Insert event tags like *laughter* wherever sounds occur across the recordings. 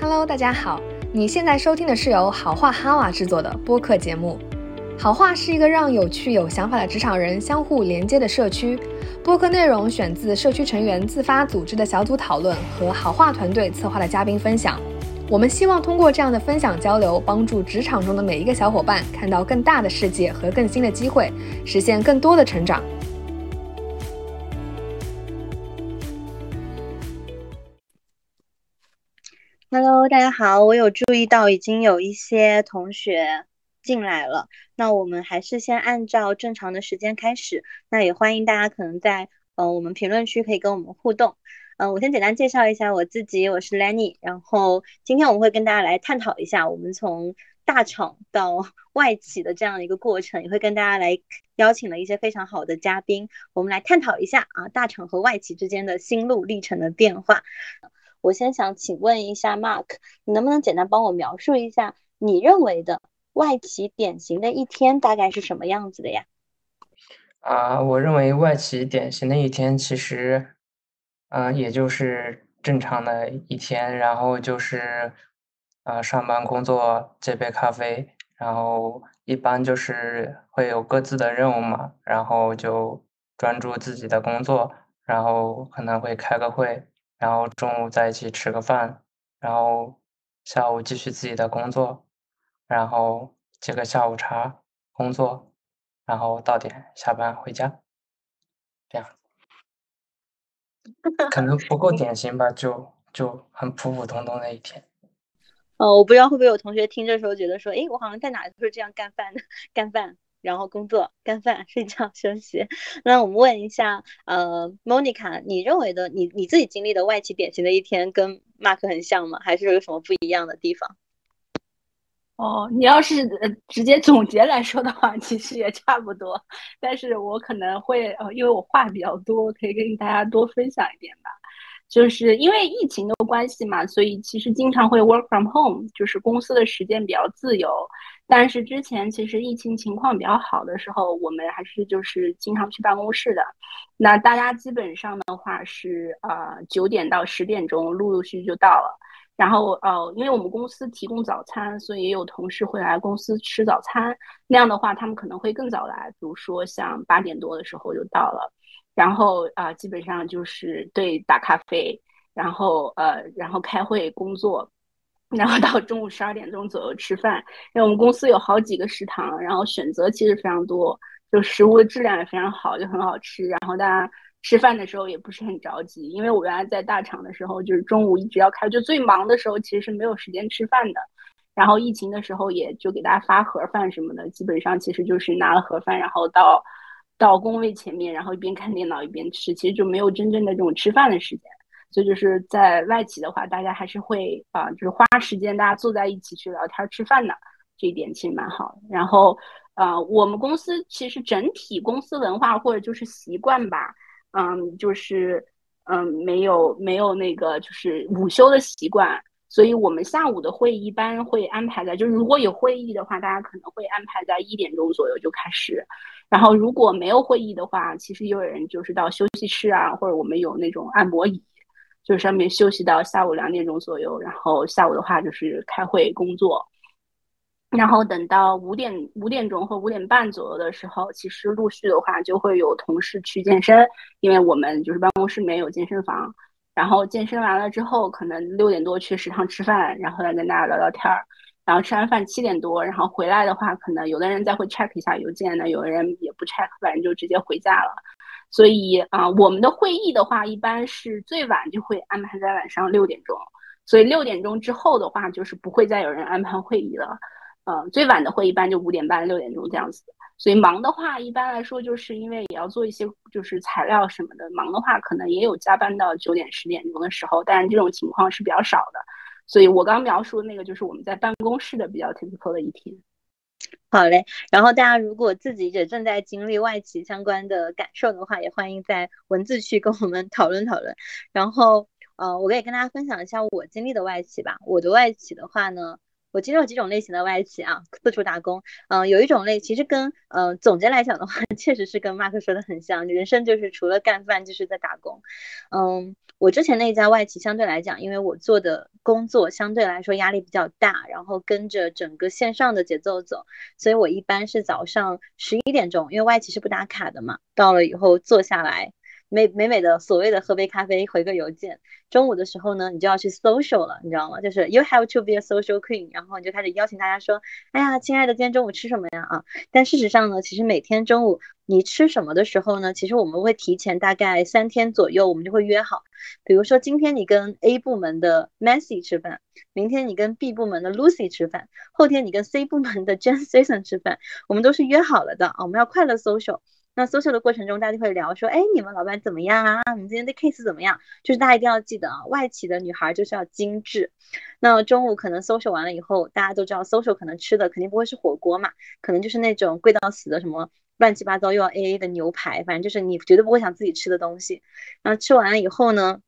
Hello，大家好，你现在收听的是由好话哈瓦制作的播客节目。好话是一个让有趣有想法的职场人相互连接的社区。播客内容选自社区成员自发组织的小组讨论和好话团队策划的嘉宾分享。我们希望通过这样的分享交流，帮助职场中的每一个小伙伴看到更大的世界和更新的机会，实现更多的成长。大家好，我有注意到已经有一些同学进来了，那我们还是先按照正常的时间开始。那也欢迎大家可能在呃我们评论区可以跟我们互动。嗯，我先简单介绍一下我自己，我是 Lenny，然后今天我们会跟大家来探讨一下我们从大厂到 *laughs* 外企的这样一个过程，也会跟大家来邀请了一些非常好的嘉宾，我们来探讨一下啊大厂和外企之间的心路历程的变化。我先想请问一下 Mark，你能不能简单帮我描述一下你认为的外企典型的一天大概是什么样子的呀？啊，我认为外企典型的一天其实，嗯，也就是正常的一天，然后就是，啊，上班工作接杯咖啡，然后一般就是会有各自的任务嘛，然后就专注自己的工作，然后可能会开个会。然后中午在一起吃个饭，然后下午继续自己的工作，然后接个下午茶，工作，然后到点下班回家，这样，可能不够 *laughs* 典型吧，就就很普普通通的一天。哦，我不知道会不会有同学听这时候觉得说，哎，我好像在哪都是这样干饭的，*laughs* 干饭。然后工作、干饭、睡觉、休息。那我们问一下，呃，Monica，你认为的你你自己经历的外企典型的一天，跟 Mark 很像吗？还是有什么不一样的地方？哦，你要是直接总结来说的话，其实也差不多。但是我可能会，呃，因为我话比较多，可以跟大家多分享一点吧。就是因为疫情的关系嘛，所以其实经常会 work from home，就是公司的时间比较自由。但是之前其实疫情情况比较好的时候，我们还是就是经常去办公室的。那大家基本上的话是呃九点到十点钟陆陆续续就到了。然后呃，因为我们公司提供早餐，所以也有同事会来公司吃早餐。那样的话，他们可能会更早来，比如说像八点多的时候就到了。然后啊，基本上就是对打咖啡，然后呃，然后开会工作。然后到中午十二点钟左右吃饭，因为我们公司有好几个食堂，然后选择其实非常多，就食物的质量也非常好，就很好吃。然后大家吃饭的时候也不是很着急，因为我原来在大厂的时候，就是中午一直要开，就最忙的时候其实是没有时间吃饭的。然后疫情的时候，也就给大家发盒饭什么的，基本上其实就是拿了盒饭，然后到到工位前面，然后一边看电脑一边吃，其实就没有真正的这种吃饭的时间。所以就是在外企的话，大家还是会啊，就是花时间大家坐在一起去聊天吃饭的，这一点其实蛮好的。然后，呃，我们公司其实整体公司文化或者就是习惯吧，嗯，就是嗯，没有没有那个就是午休的习惯，所以我们下午的会议一般会安排在，就是如果有会议的话，大家可能会安排在一点钟左右就开始。然后如果没有会议的话，其实也有人就是到休息室啊，或者我们有那种按摩椅。就是上面休息到下午两点钟左右，然后下午的话就是开会工作，然后等到五点五点钟或五点半左右的时候，其实陆续的话就会有同事去健身，因为我们就是办公室里面有健身房，然后健身完了之后，可能六点多去食堂吃饭，然后来跟大家聊聊天儿，然后吃完饭七点多，然后回来的话，可能有的人再会 check 一下邮件呢，有的人也不 check，反正就直接回家了。所以啊，我们的会议的话，一般是最晚就会安排在晚上六点钟。所以六点钟之后的话，就是不会再有人安排会议了。嗯，最晚的会一般就五点半、六点钟这样子。所以忙的话，一般来说就是因为也要做一些就是材料什么的，忙的话可能也有加班到九点、十点钟的时候，但是这种情况是比较少的。所以我刚描述的那个就是我们在办公室的比较 typical 的一天。好嘞，然后大家如果自己也正在经历外企相关的感受的话，也欢迎在文字区跟我们讨论讨论。然后，呃，我可以跟大家分享一下我经历的外企吧。我的外企的话呢，我经历了几种类型的外企啊，四处打工。嗯，有一种类其实跟，嗯，总结来讲的话，*laughs* 确实是跟马克说的很像，人生就是除了干饭就是在打工。嗯，我之前那家外企相对来讲，因为我做的工作相对来说压力比较大，然后跟着整个线上的节奏走，所以我一般是早上十一点钟，因为外企是不打卡的嘛，到了以后坐下来。美美美的所谓的喝杯咖啡，回个邮件。中午的时候呢，你就要去 social 了，你知道吗？就是 you have to be a social queen，然后你就开始邀请大家说，哎呀，亲爱的，今天中午吃什么呀？啊，但事实上呢，其实每天中午你吃什么的时候呢，其实我们会提前大概三天左右，我们就会约好。比如说今天你跟 A 部门的 Messi 吃饭，明天你跟 B 部门的 Lucy 吃饭，后天你跟 C 部门的 Jen Season 吃饭，我们都是约好了的啊，我们要快乐 social。那 social 的过程中，大家就会聊说，哎，你们老板怎么样啊？你们今天的 case 怎么样？就是大家一定要记得啊，外企的女孩就是要精致。那中午可能 social 完了以后，大家都知道 social 可能吃的肯定不会是火锅嘛，可能就是那种贵到死的什么乱七八糟又要 AA 的牛排，反正就是你绝对不会想自己吃的东西。然后吃完了以后呢？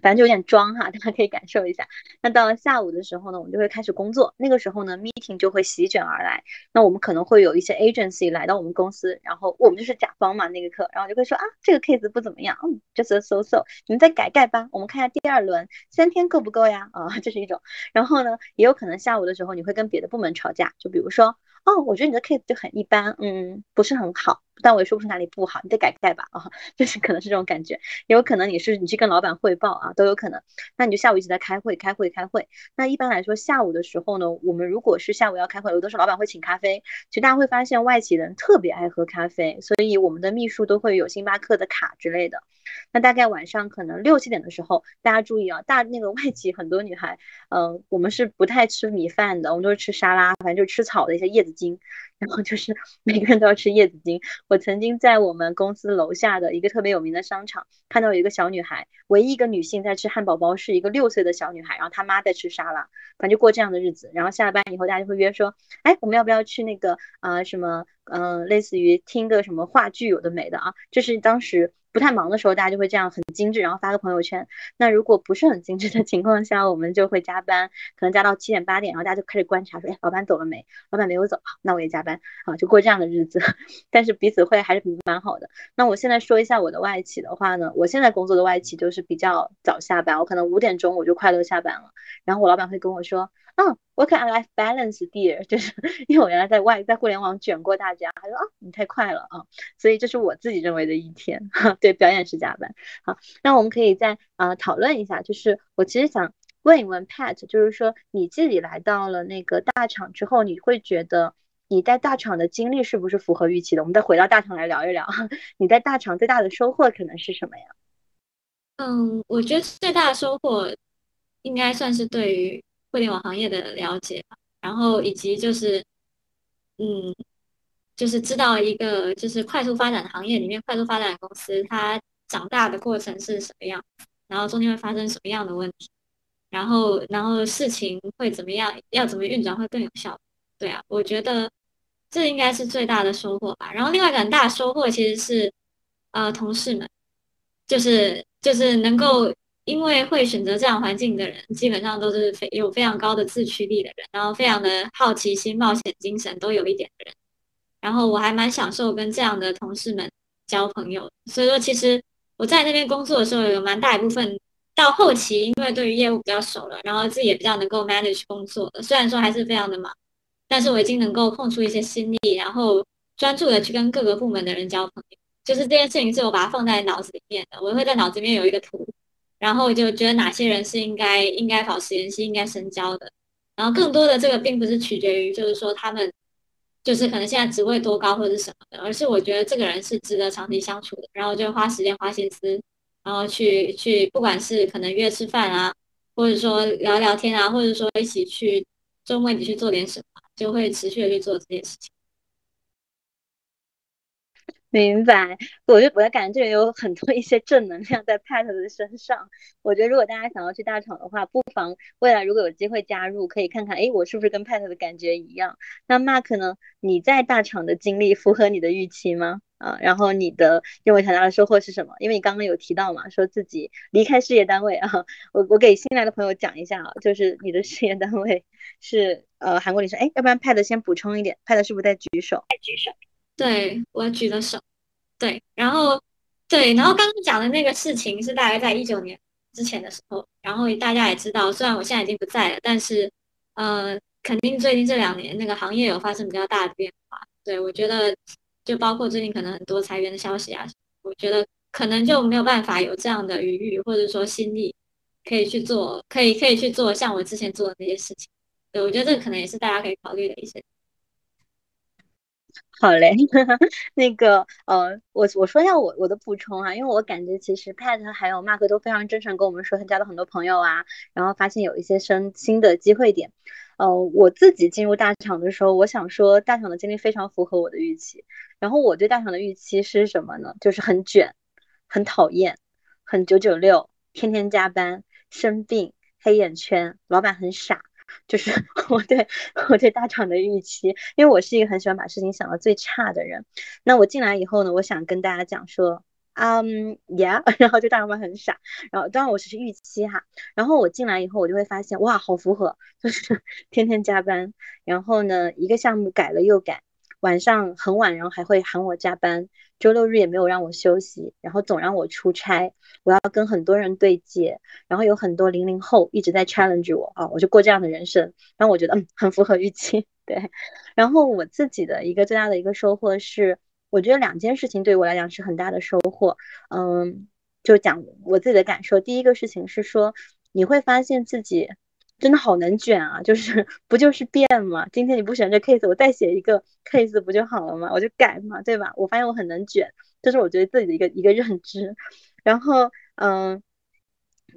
反正就有点装哈，大家可以感受一下。那到了下午的时候呢，我们就会开始工作。那个时候呢，meeting 就会席卷而来。那我们可能会有一些 agency 来到我们公司，然后我们就是甲方嘛，那个课，然后就会说啊，这个 case 不怎么样，嗯，just so so，你们再改改吧。我们看一下第二轮，三天够不够呀？啊，*laughs* 这是一种。然后呢，也有可能下午的时候你会跟别的部门吵架，就比如说。哦，我觉得你的 case 就很一般，嗯，不是很好，但我也说不出哪里不好，你得改改吧啊，就是可能是这种感觉，也有可能你是你去跟老板汇报啊，都有可能。那你就下午一直在开会，开会，开会。那一般来说下午的时候呢，我们如果是下午要开会，有的时候老板会请咖啡，其实大家会发现外企人特别爱喝咖啡，所以我们的秘书都会有星巴克的卡之类的。那大概晚上可能六七点的时候，大家注意啊，大那个外企很多女孩，嗯，我们是不太吃米饭的，我们都是吃沙拉，反正就吃草的一些叶子精，*laughs* 然后就是每个人都要吃叶子精。我曾经在我们公司楼下的一个特别有名的商场看到有一个小女孩，唯一一个女性在吃汉堡包是一个六岁的小女孩，然后她妈在吃沙拉，反正就过这样的日子。然后下了班以后，大家就会约说，哎，我们要不要去那个啊什么，嗯，类似于听个什么话剧，有的没的啊，就是当时。不太忙的时候，大家就会这样很精致，然后发个朋友圈。那如果不是很精致的情况下，我们就会加班，可能加到七点八点，然后大家就开始观察，说，哎，老板走了没？老板没有走，那我也加班，啊，就过这样的日子。*laughs* 但是彼此会还是蛮好的。那我现在说一下我的外企的话呢，我现在工作的外企就是比较早下班，我可能五点钟我就快乐下班了。然后我老板会跟我说。嗯，work and life balance dear，*laughs* 就是因为我原来在外在互联网卷过大家，他说啊你太快了啊，所以这是我自己认为的一天，*laughs* 对，表演是加班。好，那我们可以再啊讨论一下，就是我其实想问一问 Pat，就是说你自己来到了那个大厂之后，你会觉得你在大厂的经历是不是符合预期的？我们再回到大厂来聊一聊，*laughs* 你在大厂最大的收获可能是什么呀？嗯，我觉得最大的收获应该算是对于。互联网行业的了解，然后以及就是，嗯，就是知道一个就是快速发展的行业里面快速发展的公司它长大的过程是什么样，然后中间会发生什么样的问题，然后然后事情会怎么样，要怎么运转会更有效。对啊，我觉得这应该是最大的收获吧。然后另外一个很大的收获其实是，呃，同事们，就是就是能够。因为会选择这样环境的人，基本上都是非有非常高的自驱力的人，然后非常的好奇心、冒险精神都有一点的人。然后我还蛮享受跟这样的同事们交朋友。所以说，其实我在那边工作的时候，有蛮大一部分到后期，因为对于业务比较熟了，然后自己也比较能够 manage 工作。虽然说还是非常的忙，但是我已经能够空出一些心力，然后专注的去跟各个部门的人交朋友。就是这件事情是我把它放在脑子里面的，我会在脑子里面有一个图。然后就觉得哪些人是应该应该跑实验室、应该深交的，然后更多的这个并不是取决于，就是说他们就是可能现在职位多高或者什么的，而是我觉得这个人是值得长期相处的，然后就花时间、花心思，然后去去，不管是可能约吃饭啊，或者说聊聊天啊，或者说一起去周末一起去做点什么，就会持续的去做这件事情。明白，我就我感觉这里有很多一些正能量在 Pat 的身上。我觉得如果大家想要去大厂的话，不妨未来如果有机会加入，可以看看，哎，我是不是跟 Pat 的感觉一样？那 Mark 呢？你在大厂的经历符合你的预期吗？啊，然后你的认为很大的收获是什么？因为你刚刚有提到嘛，说自己离开事业单位啊。我我给新来的朋友讲一下啊，就是你的事业单位是呃韩国女生，哎，要不然 Pat 先补充一点，Pat 是不是在举手？在举手。对我举了手，对，然后对，然后刚刚讲的那个事情是大概在一九年之前的时候，然后大家也知道，虽然我现在已经不在了，但是呃，肯定最近这两年那个行业有发生比较大的变化。对我觉得，就包括最近可能很多裁员的消息啊，我觉得可能就没有办法有这样的余裕或者说心力可以去做，可以可以去做像我之前做的那些事情。对我觉得这个可能也是大家可以考虑的一些。好嘞，*laughs* 那个呃，我我说一下我我的补充啊，因为我感觉其实 Pat 还有 Mark 都非常真诚跟我们说他交了很多朋友啊，然后发现有一些生新的机会点。呃，我自己进入大厂的时候，我想说大厂的经历非常符合我的预期。然后我对大厂的预期是什么呢？就是很卷，很讨厌，很九九六，天天加班，生病，黑眼圈，老板很傻。就是 *laughs* 我对我对大厂的预期，因为我是一个很喜欢把事情想到最差的人。那我进来以后呢，我想跟大家讲说，嗯，yeah，*laughs* 然后就大老板很傻，然后当然我只是预期哈。然后我进来以后，我就会发现，哇，好符合，就是 *laughs* 天天加班，然后呢，一个项目改了又改。晚上很晚，然后还会喊我加班，周六日也没有让我休息，然后总让我出差，我要跟很多人对接，然后有很多零零后一直在 challenge 我啊，我就过这样的人生，然后我觉得嗯很符合预期，对，然后我自己的一个最大的一个收获是，我觉得两件事情对我来讲是很大的收获，嗯，就讲我自己的感受，第一个事情是说你会发现自己。真的好能卷啊！就是不就是变嘛？今天你不选这 case，我再写一个 case 不就好了嘛？我就改嘛，对吧？我发现我很能卷，这是我觉得自己的一个一个认知。然后，嗯，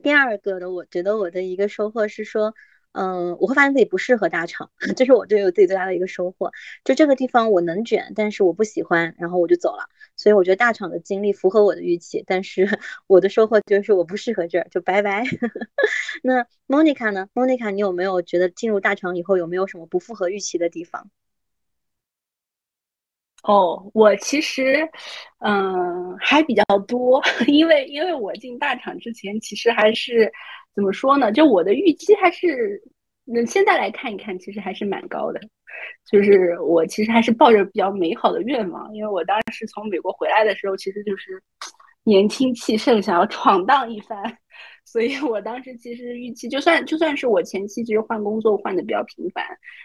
第二个的，我觉得我的一个收获是说。嗯，我会发现自己不适合大厂，*laughs* 这是我对我自己最大的一个收获。就这个地方我能卷，但是我不喜欢，然后我就走了。所以我觉得大厂的经历符合我的预期，但是 *laughs* 我的收获就是我不适合这儿，就拜拜。*laughs* 那 Monica 呢？Monica，你有没有觉得进入大厂以后有没有什么不符合预期的地方？哦，我其实，嗯，还比较多，*laughs* 因为因为我进大厂之前，其实还是怎么说呢？就我的预期还是，那现在来看一看，其实还是蛮高的。就是我其实还是抱着比较美好的愿望，因为我当时从美国回来的时候，其实就是年轻气盛，想要闯荡一番。所以我当时其实预期，就算就算是我前期其实换工作换的比较频繁，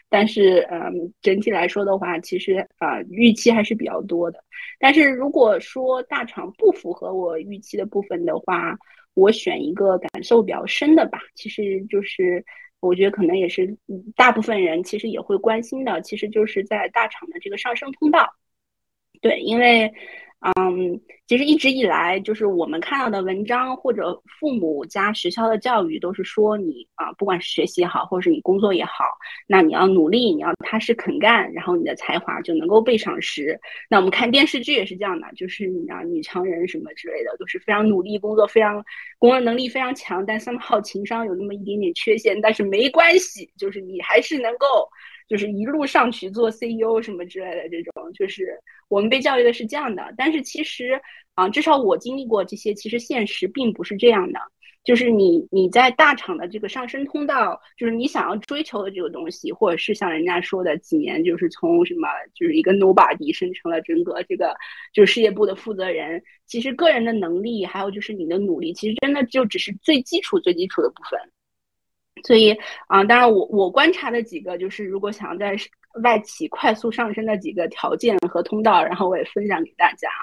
但是嗯，整体来说的话，其实啊预期还是比较多的。但是如果说大厂不符合我预期的部分的话，我选一个感受比较深的吧。其实就是我觉得可能也是大部分人其实也会关心的，其实就是在大厂的这个上升通道。对，因为。嗯，其实一直以来，就是我们看到的文章或者父母加学校的教育，都是说你啊，不管是学习也好，或者是你工作也好，那你要努力，你要踏实肯干，然后你的才华就能够被赏识。那我们看电视剧也是这样的，就是你啊，女强人什么之类的，都是非常努力工作，非常工作能力非常强，但 somehow 情商有那么一点点缺陷，但是没关系，就是你还是能够。就是一路上去做 CEO 什么之类的，这种就是我们被教育的是这样的。但是其实啊，至少我经历过这些，其实现实并不是这样的。就是你你在大厂的这个上升通道，就是你想要追求的这个东西，或者是像人家说的几年，就是从什么就是一个 nobody 升成了整个这个就是事业部的负责人。其实个人的能力，还有就是你的努力，其实真的就只是最基础最基础的部分。所以啊，当然我我观察的几个就是，如果想要在外企快速上升的几个条件和通道，然后我也分享给大家啊。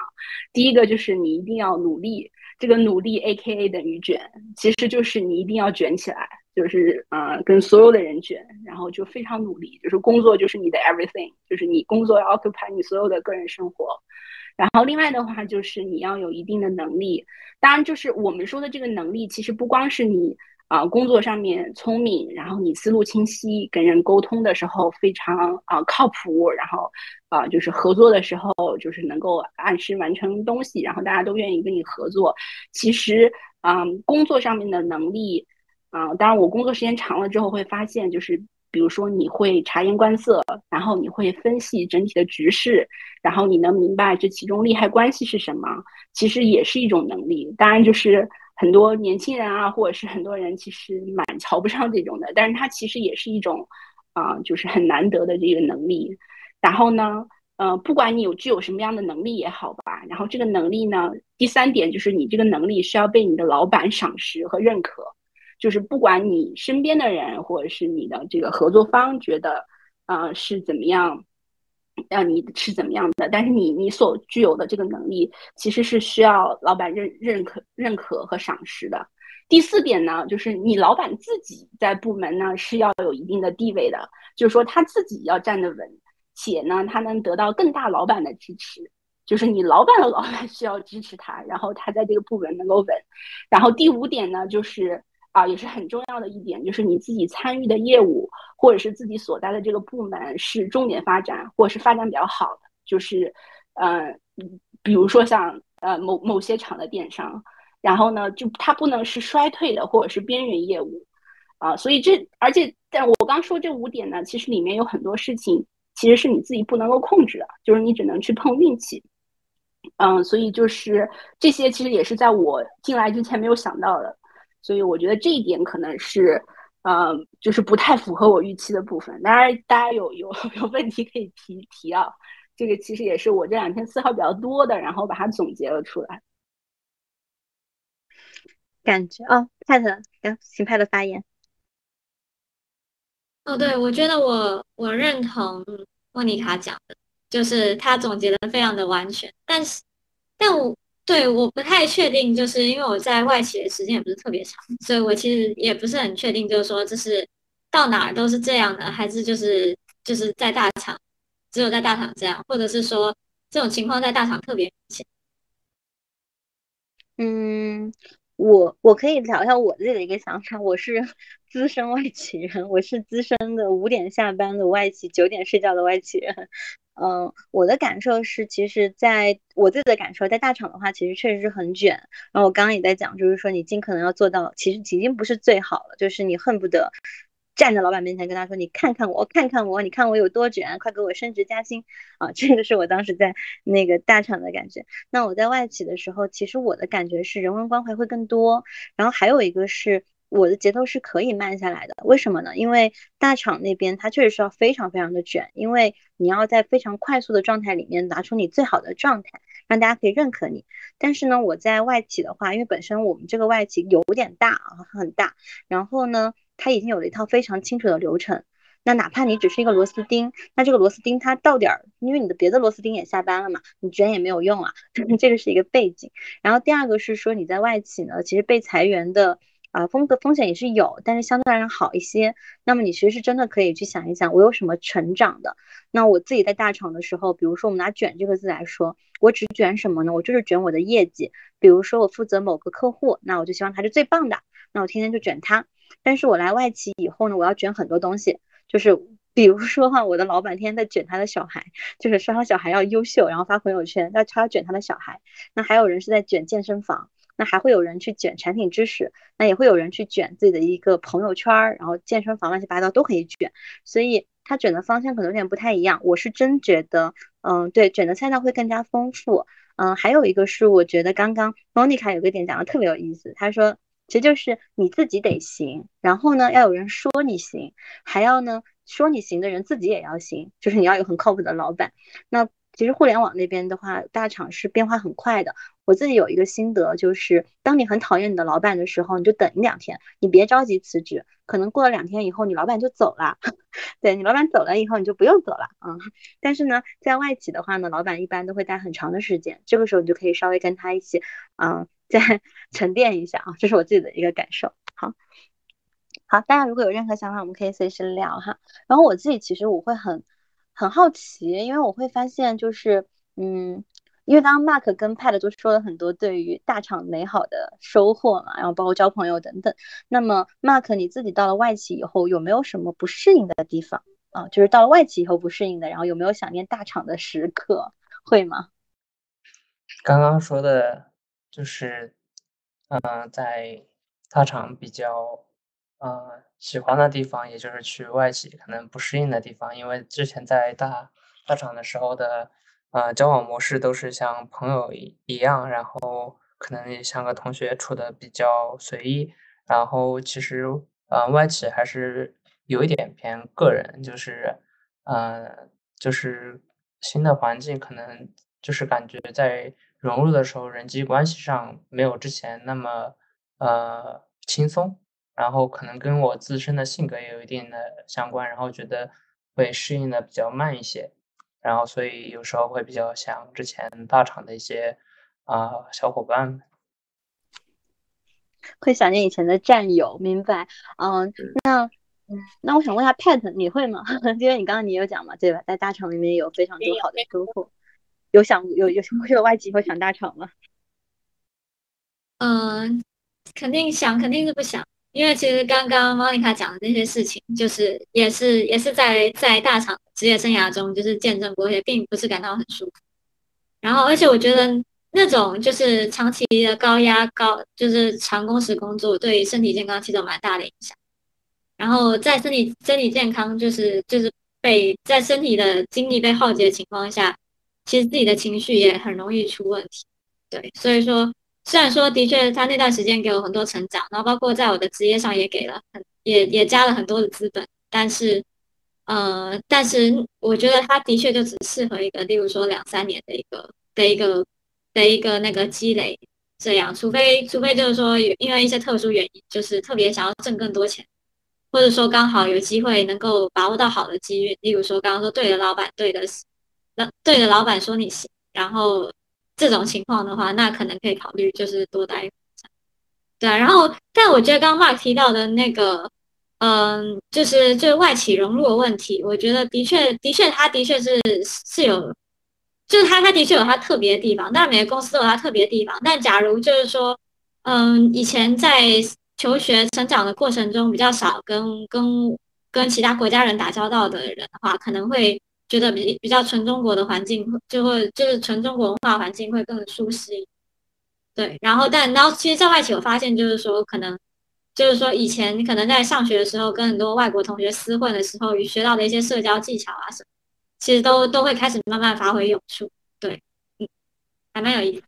第一个就是你一定要努力，这个努力 A K A 等于卷，其实就是你一定要卷起来，就是呃跟所有的人卷，然后就非常努力，就是工作就是你的 everything，就是你工作要 occupy 你所有的个人生活。然后另外的话就是你要有一定的能力，当然就是我们说的这个能力，其实不光是你。啊，工作上面聪明，然后你思路清晰，跟人沟通的时候非常啊靠谱，然后啊就是合作的时候就是能够按时完成东西，然后大家都愿意跟你合作。其实，嗯，工作上面的能力，啊，当然我工作时间长了之后会发现，就是比如说你会察言观色，然后你会分析整体的局势，然后你能明白这其中利害关系是什么，其实也是一种能力。当然就是。很多年轻人啊，或者是很多人，其实蛮瞧不上这种的，但是它其实也是一种，啊，就是很难得的这个能力。然后呢，呃，不管你有具有什么样的能力也好吧，然后这个能力呢，第三点就是你这个能力是要被你的老板赏识和认可，就是不管你身边的人或者是你的这个合作方觉得，呃，是怎么样，让你是怎么样的，但是你你所具有的这个能力其实是需要老板认认可认可和赏识的。第四点呢，就是你老板自己在部门呢是要有一定的地位的，就是说他自己要站得稳。且呢，他能得到更大老板的支持，就是你老板的老板需要支持他，然后他在这个部门能够稳。然后第五点呢，就是啊，也是很重要的一点，就是你自己参与的业务或者是自己所在的这个部门是重点发展，或者是发展比较好的，就是呃，比如说像呃某某些厂的电商，然后呢，就它不能是衰退的或者是边缘业务啊。所以这而且但我刚说这五点呢，其实里面有很多事情。其实是你自己不能够控制的，就是你只能去碰运气，嗯，所以就是这些其实也是在我进来之前没有想到的，所以我觉得这一点可能是，嗯，就是不太符合我预期的部分。当然，大家有有 *laughs* 有问题可以提提啊，这个其实也是我这两天思考比较多的，然后把它总结了出来。感觉哦派特行，请 Pat 发言。哦，对，我觉得我我认同莫妮卡讲的，就是他总结的非常的完全。但是，但我对我不太确定，就是因为我在外企的时间也不是特别长，所以我其实也不是很确定，就是说这是到哪儿都是这样的，还是就是就是在大厂只有在大厂这样，或者是说这种情况在大厂特别明显。嗯。我我可以聊一下我自己的一个想法，我是资深外企人，我是资深的五点下班的外企，九点睡觉的外企人。嗯，我的感受是，其实在我自己的感受，在大厂的话，其实确实是很卷。然后我刚刚也在讲，就是说你尽可能要做到，其实已经不是最好了，就是你恨不得。站在老板面前跟他说：“你看看我，看看我，你看我有多卷，快给我升职加薪啊！”这个是我当时在那个大厂的感觉。那我在外企的时候，其实我的感觉是人文关怀会更多。然后还有一个是我的节奏是可以慢下来的。为什么呢？因为大厂那边它确实是要非常非常的卷，因为你要在非常快速的状态里面拿出你最好的状态，让大家可以认可你。但是呢，我在外企的话，因为本身我们这个外企有点大啊，很大，然后呢。它已经有了一套非常清楚的流程，那哪怕你只是一个螺丝钉，那这个螺丝钉它到点儿，因为你的别的螺丝钉也下班了嘛，你卷也没有用啊，*laughs* 这个是一个背景。然后第二个是说你在外企呢，其实被裁员的啊风格风险也是有，但是相对来讲好一些。那么你其实是真的可以去想一想，我有什么成长的。那我自己在大厂的时候，比如说我们拿卷这个字来说，我只卷什么呢？我就是卷我的业绩。比如说我负责某个客户，那我就希望他是最棒的，那我天天就卷他。但是我来外企以后呢，我要卷很多东西，就是比如说哈，我的老板天天在卷他的小孩，就是说他小孩要优秀，然后发朋友圈，那他要卷他的小孩。那还有人是在卷健身房，那还会有人去卷产品知识，那也会有人去卷自己的一个朋友圈，然后健身房乱七八糟都可以卷。所以他卷的方向可能有点不太一样。我是真觉得，嗯，对，卷的赛道会更加丰富。嗯，还有一个是我觉得刚刚 Monica 有个点讲的特别有意思，他说。其实就是你自己得行，然后呢，要有人说你行，还要呢说你行的人自己也要行，就是你要有很靠谱的老板。那其实互联网那边的话，大厂是变化很快的。我自己有一个心得，就是当你很讨厌你的老板的时候，你就等一两天，你别着急辞职，可能过了两天以后，你老板就走了。*laughs* 对你老板走了以后，你就不用走了啊。但是呢，在外企的话呢，老板一般都会待很长的时间，这个时候你就可以稍微跟他一起，嗯。再 *laughs* 沉淀一下啊，这是我自己的一个感受。好，好，大家如果有任何想法，我们可以随时聊哈。然后我自己其实我会很很好奇，因为我会发现就是，嗯，因为刚刚 Mark 跟 Pat 都说了很多对于大厂美好的收获嘛，然后包括交朋友等等。那么 Mark 你自己到了外企以后，有没有什么不适应的地方啊？就是到了外企以后不适应的，然后有没有想念大厂的时刻？会吗？刚刚说的。就是，嗯，在大厂比较，嗯，喜欢的地方，也就是去外企可能不适应的地方，因为之前在大大厂的时候的，呃，交往模式都是像朋友一一样，然后可能也像个同学处的比较随意，然后其实，呃，外企还是有一点偏个人，就是，嗯，就是新的环境，可能就是感觉在融入的时候，人际关系上没有之前那么呃轻松，然后可能跟我自身的性格也有一定的相关，然后觉得会适应的比较慢一些，然后所以有时候会比较想之前大厂的一些啊小伙伴们。会想念以前的战友，明白？嗯，那嗯，那我想问一下 Pat，你会吗？*laughs* 因为你刚刚你有讲嘛，对吧？在大厂里面有非常多好的收获，有想有有有外企会想大厂吗？嗯，肯定想，肯定是不想，因为其实刚刚 Monica 讲的那些事情，就是也是也是在在大厂职业生涯中就是见证过，也并不是感到很舒服。然后，而且我觉得。那种就是长期的高压高，就是长工时工作，对身体健康其实有蛮大的影响。然后在身体身体健康，就是就是被在身体的精力被耗竭的情况下，其实自己的情绪也很容易出问题。对，所以说虽然说的确他那段时间给我很多成长，然后包括在我的职业上也给了很也也加了很多的资本，但是呃，但是我觉得他的确就只适合一个，例如说两三年的一个的一个。的一个那个积累，这样，除非除非就是说，因为一些特殊原因，就是特别想要挣更多钱，或者说刚好有机会能够把握到好的机遇，例如说刚刚说对的老板，对的，那对的老板说你行，然后这种情况的话，那可能可以考虑就是多待。对啊，然后但我觉得刚刚 Mark 提到的那个，嗯，就是就是外企融入的问题，我觉得的确的确，他的确是是有。就是他，他的确有他特别的地方，但每个公司都有他特别的地方。但假如就是说，嗯，以前在求学成长的过程中比较少跟跟跟其他国家人打交道的人的话，可能会觉得比比较纯中国的环境，就会就是纯中国文化环境会更舒适。对，然后但然后其实在外企我发现就是说，可能就是说以前可能在上学的时候跟很多外国同学厮混的时候，学到的一些社交技巧啊什么。其实都都会开始慢慢发挥用处，对，嗯，还蛮有意思。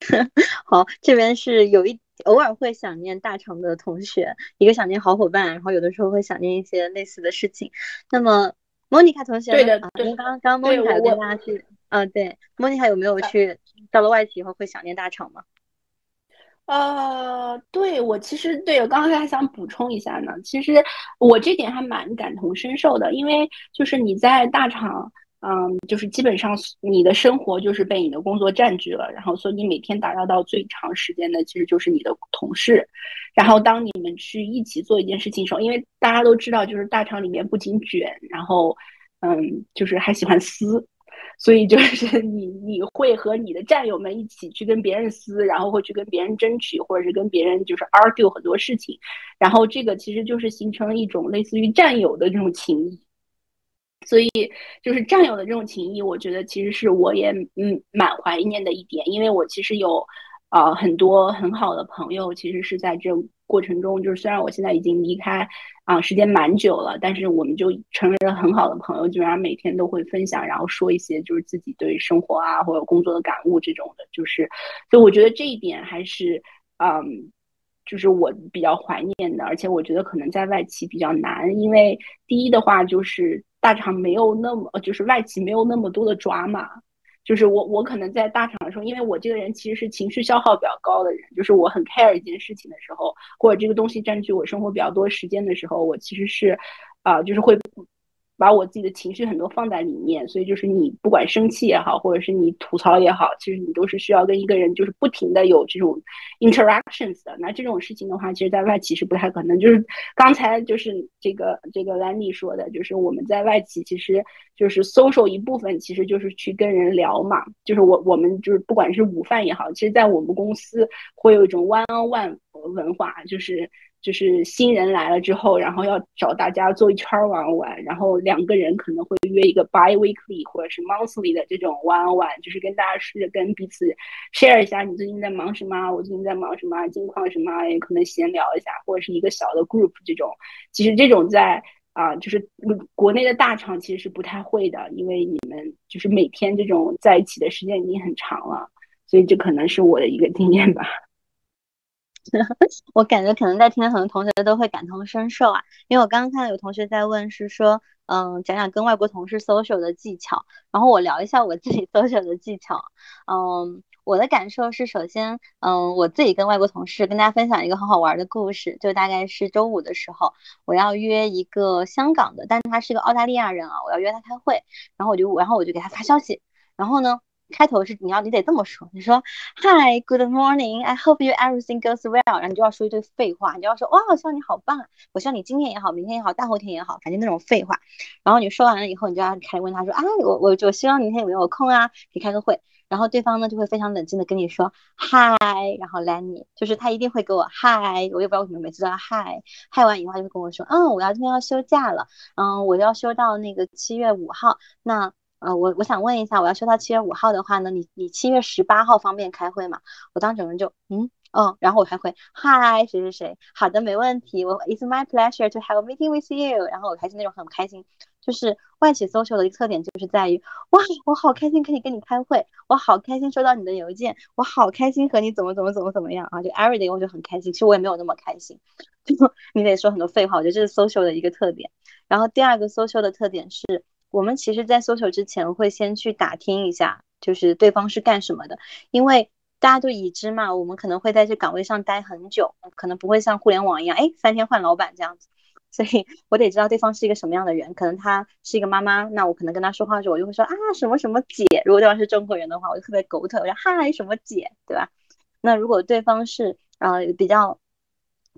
*laughs* 好，这边是有一偶尔会想念大厂的同学，一个想念好伙伴，然后有的时候会想念一些类似的事情。那么莫妮卡同学，对的，刚刚刚莫妮卡有跟大家去，嗯，对，莫妮卡有没有去到了外企以后会想念大厂吗？呃，对我其实对我刚刚还想补充一下呢，其实我这点还蛮感同身受的，因为就是你在大厂，嗯，就是基本上你的生活就是被你的工作占据了，然后所以你每天打交道最长时间的其实就是你的同事，然后当你们去一起做一件事情的时候，因为大家都知道，就是大厂里面不仅卷，然后嗯，就是还喜欢撕。所以就是你，你会和你的战友们一起去跟别人撕，然后会去跟别人争取，或者是跟别人就是 argue 很多事情，然后这个其实就是形成了一种类似于战友的这种情谊。所以就是战友的这种情谊，我觉得其实是我也嗯蛮怀念的一点，因为我其实有啊很多很好的朋友，其实是在这过程中，就是虽然我现在已经离开。啊，时间蛮久了，但是我们就成为了很好的朋友，基本上每天都会分享，然后说一些就是自己对生活啊或者工作的感悟这种的，就是，所以我觉得这一点还是，嗯，就是我比较怀念的，而且我觉得可能在外企比较难，因为第一的话就是大厂没有那么，就是外企没有那么多的抓嘛。就是我，我可能在大厂的时候，因为我这个人其实是情绪消耗比较高的人，就是我很 care 一件事情的时候，或者这个东西占据我生活比较多时间的时候，我其实是，啊，就是会。把我自己的情绪很多放在里面，所以就是你不管生气也好，或者是你吐槽也好，其实你都是需要跟一个人就是不停的有这种 interactions 的。那这种事情的话，其实在外企是不太可能。就是刚才就是这个这个兰妮说的，就是我们在外企其实就是 social 一部分，其实就是去跟人聊嘛。就是我我们就是不管是午饭也好，其实在我们公司会有一种 one on one 文化，就是。就是新人来了之后，然后要找大家做一圈玩玩，然后两个人可能会约一个 bi-weekly 或者是 monthly 的这种玩玩，就是跟大家试着跟彼此 share 一下你最近在忙什么，我最近在忙什么，近况什么，也可能闲聊一下，或者是一个小的 group 这种。其实这种在啊，就是国内的大厂其实是不太会的，因为你们就是每天这种在一起的时间已经很长了，所以这可能是我的一个经验吧。*laughs* 我感觉可能在听的很多同学都会感同身受啊，因为我刚刚看到有同学在问，是说，嗯，讲讲跟外国同事 social 的技巧，然后我聊一下我自己 *laughs* social 的技巧。嗯，我的感受是，首先，嗯，我自己跟外国同事跟大家分享一个很好玩的故事，就大概是周五的时候，我要约一个香港的，但是他是个澳大利亚人啊，我要约他开会，然后我就然后我就给他发消息，然后呢。开头是你要你得这么说，你说 Hi, good morning, I hope you everything goes well，然后你就要说一堆废话，你就要说哇，我希望你好棒啊，我希望你今天也好，明天也好，大后天也好，反正那种废话。然后你说完了以后，你就要开始问他说啊，我我我希望明天有没有空啊，可以开个会。然后对方呢就会非常冷静的跟你说 Hi，然后 Lenny，就是他一定会给我 Hi，我也不知道为什么每次都要 Hi，Hi 完以后他就会跟我说，嗯，我要今天要休假了，嗯，我要休到那个七月五号，那。呃，我我想问一下，我要休到七月五号的话呢，你你七月十八号方便开会吗？我当整个人就嗯哦，然后我还会嗨谁谁谁，好的没问题，我 It's my pleasure to have a meeting with you，然后我还是那种很开心，就是外企 social 的一个特点就是在于哇，我好开心可以跟你开会，我好开心收到你的邮件，我好开心和你怎么怎么怎么怎么样啊，就 everyday 我就很开心，其实我也没有那么开心，*laughs* 就你得说很多废话，我觉得这是 social 的一个特点。然后第二个 social 的特点是。我们其实，在搜求之前会先去打听一下，就是对方是干什么的，因为大家都已知嘛，我们可能会在这岗位上待很久，可能不会像互联网一样，哎，三天换老板这样子，所以我得知道对方是一个什么样的人，可能他是一个妈妈，那我可能跟他说话的时候，我就会说啊什么什么姐，如果对方是中国人的话，我就特别狗腿，我说嗨什么姐，对吧？那如果对方是呃比较。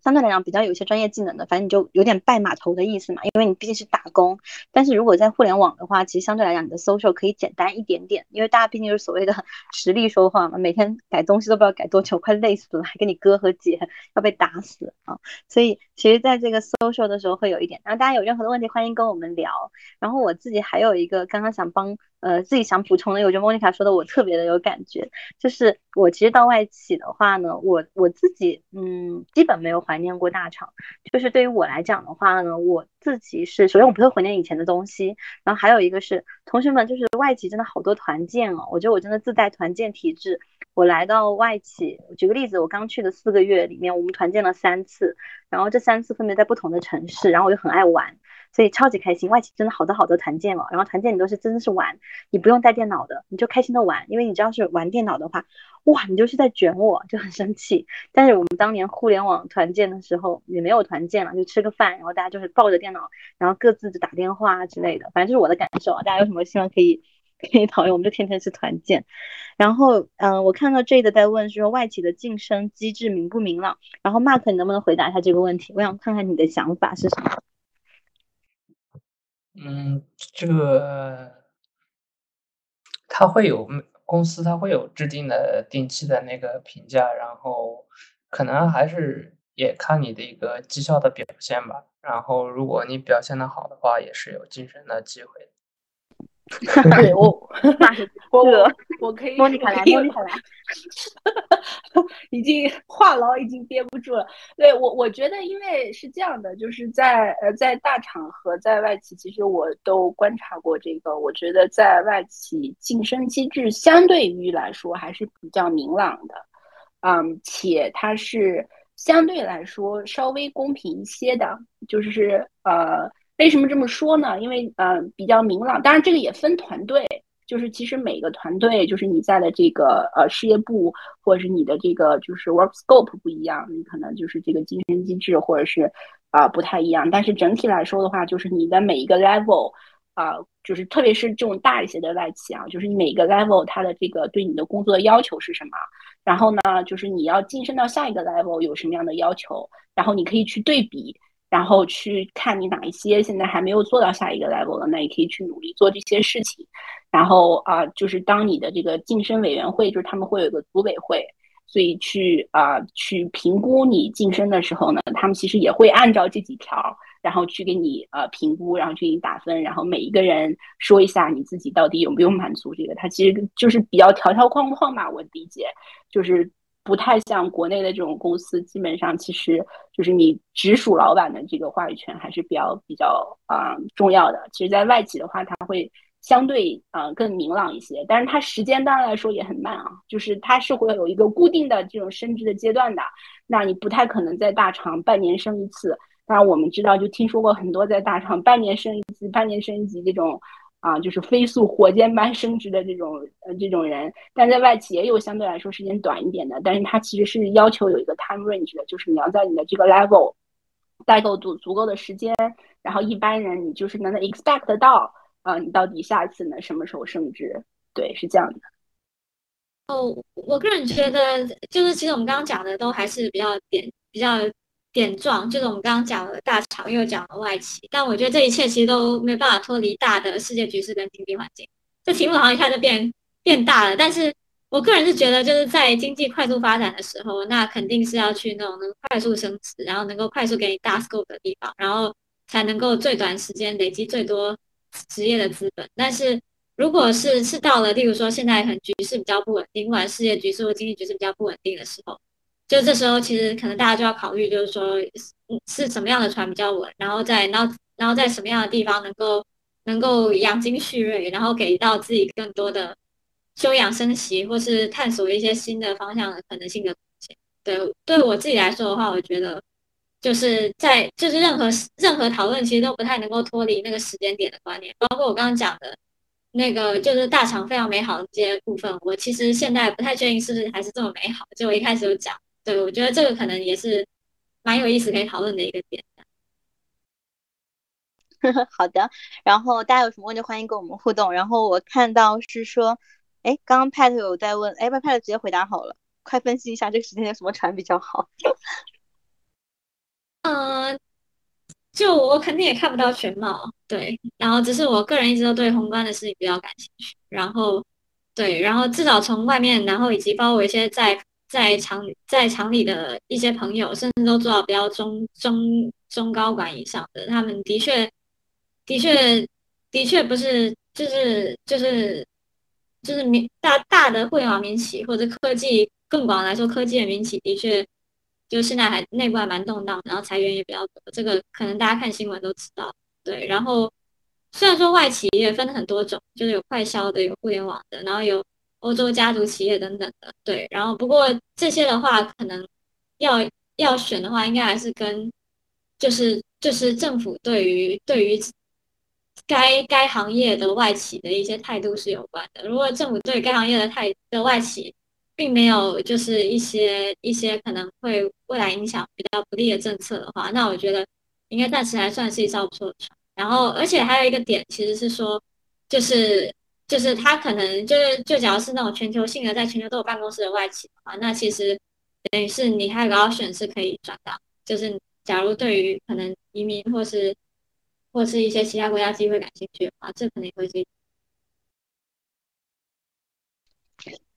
相对来讲比较有一些专业技能的，反正你就有点拜码头的意思嘛，因为你毕竟是打工。但是如果在互联网的话，其实相对来讲你的 social 可以简单一点点，因为大家毕竟是所谓的实力说话嘛，每天改东西都不知道改多久，快累死了，还跟你哥和姐要被打死啊。所以其实在这个 social 的时候会有一点。然后大家有任何的问题，欢迎跟我们聊。然后我自己还有一个刚刚想帮。呃，自己想补充的，我觉得莫妮卡说的我特别的有感觉，就是我其实到外企的话呢，我我自己嗯，基本没有怀念过大厂。就是对于我来讲的话呢，我自己是首先我不会怀念以前的东西，然后还有一个是同学们，就是外企真的好多团建哦，我觉得我真的自带团建体质。我来到外企，举个例子，我刚去的四个月里面，我们团建了三次，然后这三次分别在不同的城市，然后我就很爱玩。所以超级开心，外企真的好多好多团建哦，然后团建你都是真的是玩，你不用带电脑的，你就开心的玩，因为你知道是玩电脑的话，哇，你就是在卷我，就很生气。但是我们当年互联网团建的时候也没有团建了，就吃个饭，然后大家就是抱着电脑，然后各自就打电话之类的，反正就是我的感受啊。大家有什么希望可以可以讨论，我们就天天是团建。然后嗯，我看到 J 的在问说外企的晋升机制明不明朗？然后 Mark 你能不能回答一下这个问题？我想看看你的想法是什么。嗯，这个他会有公司，他会有制定的定期的那个评价，然后可能还是也看你的一个绩效的表现吧。然后如果你表现的好的话，也是有晋升的机会。对 *laughs* *laughs* 我，我我可以，莫妮卡来，莫妮卡来，*laughs* 已经话痨，已经憋不住了。对我，我觉得，因为是这样的，就是在呃，在大厂和在外企，其实我都观察过这个。我觉得在外企晋升机制相对于来说还是比较明朗的，嗯，且它是相对来说稍微公平一些的，就是呃。为什么这么说呢？因为呃比较明朗，当然这个也分团队，就是其实每个团队就是你在的这个呃事业部或者是你的这个就是 work scope 不一样，你可能就是这个晋升机制或者是啊不太一样。但是整体来说的话，就是你的每一个 level 啊，就是特别是这种大一些的外企啊，就是你每一个 level 它的这个对你的工作要求是什么，然后呢，就是你要晋升到下一个 level 有什么样的要求，然后你可以去对比。然后去看你哪一些现在还没有做到下一个 level 了，那也可以去努力做这些事情。然后啊，就是当你的这个晋升委员会，就是他们会有个组委会，所以去啊去评估你晋升的时候呢，他们其实也会按照这几条，然后去给你呃评估，然后去给你打分，然后每一个人说一下你自己到底有没有满足这个，他其实就是比较条条框框吧，我理解就是。不太像国内的这种公司，基本上其实就是你直属老板的这个话语权还是比较比较啊重要的。其实，在外企的话，它会相对啊更明朗一些，但是它时间当然来说也很慢啊，就是它是会有一个固定的这种升职的阶段的。那你不太可能在大厂半年升一次，当然我们知道，就听说过很多在大厂半年升一级、半年升一级这种。啊，就是飞速火箭般升职的这种呃这种人，但在外企也有相对来说时间短一点的，但是它其实是要求有一个 time range 的，就是你要在你的这个 level 待够足足够的时间，然后一般人你就是能 expect 到啊，你到底下一次能什么时候升职？对，是这样的。哦，我个人觉得就是其实我们刚刚讲的都还是比较点比较。点状就是我们刚刚讲的大厂，又讲了外企，但我觉得这一切其实都没办法脱离大的世界局势跟经济环境。这题目好像一下就变变大了，但是我个人是觉得，就是在经济快速发展的时候，那肯定是要去那种能快速升职，然后能够快速给你大 scope 的地方，然后才能够最短时间累积最多职业的资本。但是如果是是到了，例如说现在很局势比较不稳定，不管世界局势或经济局势比较不稳定的时候。就这时候，其实可能大家就要考虑，就是说，是什么样的船比较稳，然后在，然后，然后在什么样的地方能够能够养精蓄锐，然后给到自己更多的休养生息，或是探索一些新的方向的可能性的对，对我自己来说的话，我觉得就是在就是任何任何讨论，其实都不太能够脱离那个时间点的观念，包括我刚刚讲的那个就是大厂非常美好的这些部分，我其实现在不太确定是不是还是这么美好，就我一开始有讲。对，我觉得这个可能也是蛮有意思可以讨论的一个点。*laughs* 好的，然后大家有什么问题欢迎跟我们互动。然后我看到是说，哎，刚刚 Pat 有在问，哎，Pat 直接回答好了，快分析一下这个时间有什么船比较好。嗯，*laughs* 就我肯定也看不到全貌，对，然后只是我个人一直都对宏观的事情比较感兴趣。然后，对，然后至少从外面，然后以及包括一些在。在厂在厂里的一些朋友，甚至都做到比较中中中高管以上的，他们的确的确的确不是就是就是就是民大大的互联网民企或者科技更广来说科技的民企，的确就现在还内部还蛮动荡，然后裁员也比较多，这个可能大家看新闻都知道。对，然后虽然说外企也分很多种，就是有快销的，有互联网的，然后有。欧洲家族企业等等的，对，然后不过这些的话，可能要要选的话，应该还是跟就是就是政府对于对于该该行业的外企的一些态度是有关的。如果政府对该行业的态的外企并没有就是一些一些可能会未来影响比较不利的政策的话，那我觉得应该暂时还算是一艘不错的船。然后，而且还有一个点，其实是说就是。就是他可能就是就假如是那种全球性的，在全球都有办公室的外企的话，那其实等于是你还有个 option 是可以转到。就是假如对于可能移民或是或是一些其他国家机会感兴趣的话，这可能也会是。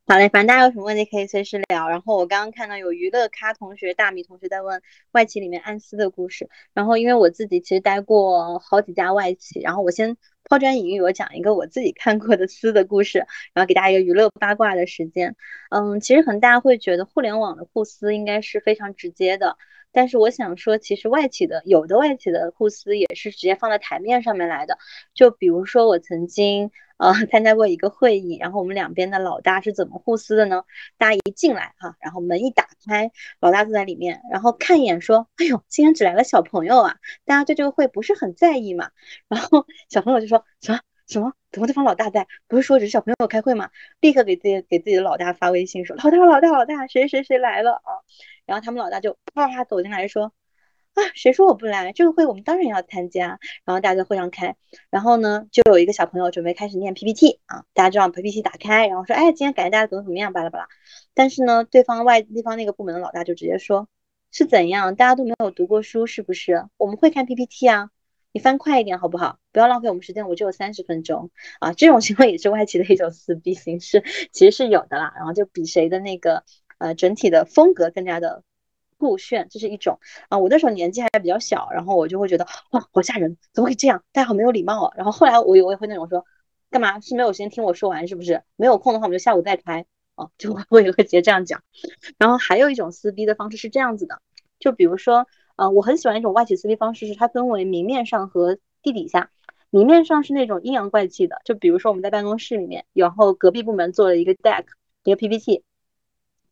好嘞，反正大家有什么问题可以随时聊。然后我刚刚看到有娱乐咖同学、大米同学在问外企里面安思的故事。然后因为我自己其实待过好几家外企，然后我先抛砖引玉，我讲一个我自己看过的私的故事，然后给大家一个娱乐八卦的时间。嗯，其实可能大家会觉得互联网的互撕应该是非常直接的，但是我想说，其实外企的有的外企的互撕也是直接放在台面上面来的。就比如说我曾经。呃，参加过一个会议，然后我们两边的老大是怎么互撕的呢？大家一进来哈，然后门一打开，老大坐在里面，然后看一眼说：“哎呦，今天只来了小朋友啊！”大家对这个会不是很在意嘛？然后小朋友就说什么什么？怎么对方老大在？不是说只是小朋友开会吗？立刻给自己给自己的老大发微信说：“老大老大老大，谁谁谁来了啊？”然后他们老大就啪啪走进来说。啊，谁说我不来？这个会我们当然要参加。然后大家在会上开，然后呢，就有一个小朋友准备开始念 PPT 啊，大家就让 PPT 打开，然后说，哎，今天感谢大家怎么怎么样，巴拉巴拉。但是呢，对方外地方那个部门的老大就直接说，是怎样？大家都没有读过书是不是？我们会看 PPT 啊，你翻快一点好不好？不要浪费我们时间，我只有三十分钟啊。这种情况也是外企的一种撕逼形式，其实是有的啦。然后就比谁的那个呃整体的风格更加的。酷炫，这是一种啊。我那时候年纪还比较小，然后我就会觉得哇，好吓人，怎么可以这样？大家好没有礼貌啊。然后后来我我也会那种说，干嘛是没有时间听我说完是不是？没有空的话，我们就下午再开啊。就 *laughs* 我也会直接这样讲。然后还有一种撕逼的方式是这样子的，就比如说，呃，我很喜欢一种外企思维方式，是它分为明面上和地底下。明面上是那种阴阳怪气的，就比如说我们在办公室里面，然后隔壁部门做了一个 deck，一个 PPT。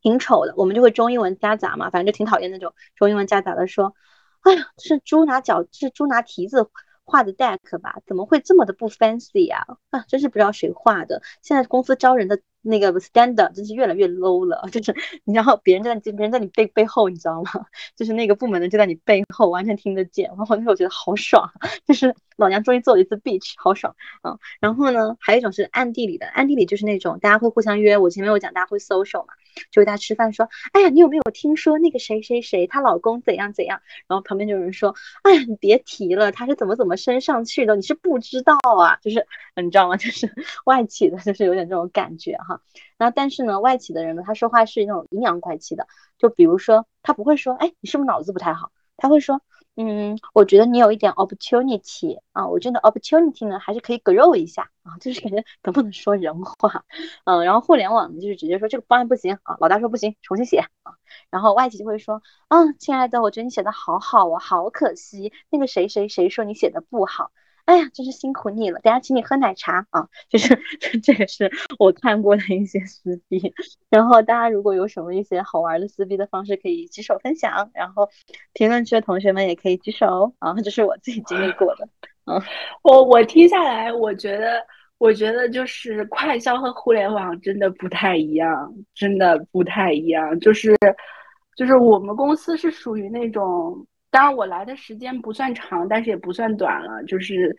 挺丑的，我们就会中英文夹杂嘛，反正就挺讨厌那种中英文夹杂的说，哎呀，是猪拿脚，是猪拿蹄子。画的 deck 吧，怎么会这么的不 fancy 呀？啊，真是不知道谁画的。现在公司招人的那个 standard 真是越来越 low 了，就是你然后别人就在你别人在你背背后，你知道吗？就是那个部门的就在你背后，完全听得见。然后那时候我觉得好爽，就是老娘终于做了一次 bitch，好爽啊！然后呢，还有一种是暗地里的，暗地里就是那种大家会互相约。我前面有讲大家会 social 嘛，就大家吃饭说，哎呀，你有没有听说那个谁谁谁她老公怎样怎样？然后旁边就有人说，哎呀，你别提了，他是怎么怎么。升上去的你是不知道啊，就是你知道吗？*laughs* 就是外企的，就是有点这种感觉哈。然后但是呢，外企的人呢，他说话是那种阴阳怪气的。就比如说，他不会说，哎，你是不是脑子不太好？他会说，嗯，我觉得你有一点 opportunity 啊，我觉得 opportunity 呢还是可以 grow 一下啊，就是感觉能不能说人话？*laughs* 嗯，然后互联网呢，就是直接说这个方案不行啊，老大说不行，重新写啊。然后外企就会说，啊，亲爱的，我觉得你写的好好哦，好可惜，那个谁谁谁说你写的不好，哎呀，真是辛苦你了，等下请你喝奶茶啊，就是 *laughs* 这也是我看过的一些撕逼，*laughs* 然后大家如果有什么一些好玩的撕逼的方式，可以举手分享，然后评论区的同学们也可以举手啊，这是我自己经历过的，嗯，*laughs* 我我听下来，我觉得。我觉得就是快销和互联网真的不太一样，真的不太一样。就是，就是我们公司是属于那种，当然我来的时间不算长，但是也不算短了，就是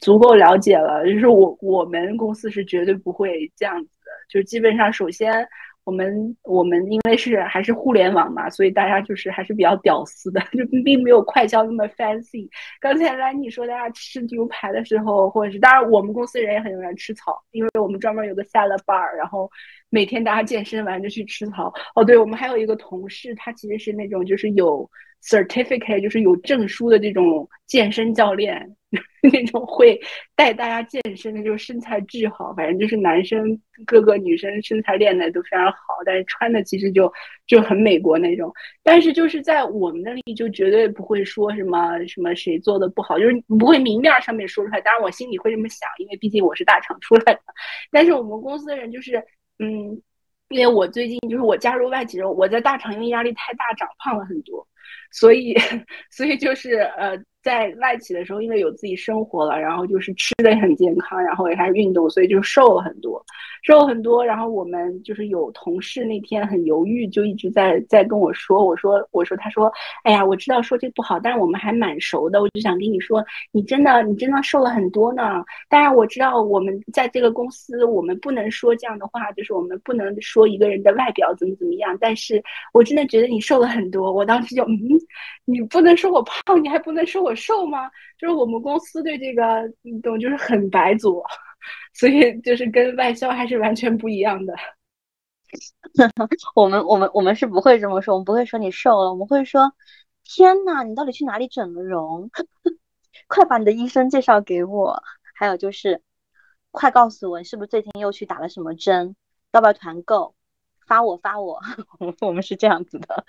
足够了解了。就是我我们公司是绝对不会这样子的，就基本上首先。我们我们因为是还是互联网嘛，所以大家就是还是比较屌丝的，*laughs* 就并没有快销那么 fancy。刚才来你说大家吃牛排的时候，或者是当然我们公司人也很喜欢吃草，因为我们专门有个 salad bar，然后每天大家健身完就去吃草。哦，对，我们还有一个同事，他其实是那种就是有 certificate，就是有证书的这种健身教练。*laughs* 那种会带大家健身的，就是身材巨好，反正就是男生各个女生身材练的都非常好，但是穿的其实就就很美国那种。但是就是在我们那里就绝对不会说什么什么谁做的不好，就是不会明面上面说出来。当然我心里会这么想，因为毕竟我是大厂出来的。但是我们公司的人就是，嗯，因为我最近就是我加入外企之后，我在大厂因为压力太大长胖了很多，所以 *laughs* 所以就是呃。在外企的时候，因为有自己生活了，然后就是吃的很健康，然后也开始运动，所以就瘦了很多，瘦了很多。然后我们就是有同事那天很犹豫，就一直在在跟我说，我说我说他说，哎呀，我知道说这不好，但是我们还蛮熟的，我就想跟你说，你真的你真的瘦了很多呢。当然我知道我们在这个公司，我们不能说这样的话，就是我们不能说一个人的外表怎么怎么样。但是我真的觉得你瘦了很多，我当时就嗯，你不能说我胖，你还不能说我。瘦吗？就是我们公司对这个，你懂，就是很白左，*laughs* 所以就是跟外销还是完全不一样的。我们我们我们是不会这么说，我们不会说你瘦了，我们会说天呐，你到底去哪里整了容？*laughs* 快把你的医生介绍给我。还有就是，快告诉我，你是不是最近又去打了什么针？要不要团购？发我发我，*laughs* 我们是这样子的。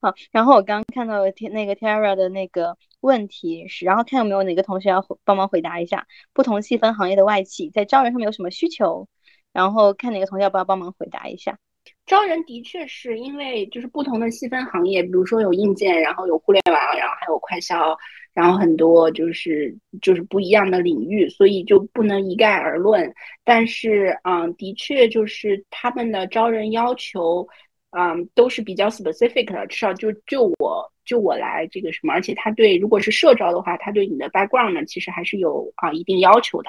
好，然后我刚刚看到了那个 Tara 的那个问题是，然后看有没有哪个同学要帮忙回答一下，不同细分行业的外企在招人上面有什么需求，然后看哪个同学要不要帮忙回答一下。招人的确是因为就是不同的细分行业，比如说有硬件，然后有互联网，然后还有快销，然后很多就是就是不一样的领域，所以就不能一概而论。但是，嗯，的确就是他们的招人要求。嗯，都是比较 specific 的，至少就就我就我来这个什么，而且他对如果是社招的话，他对你的 background 呢，其实还是有啊一定要求的。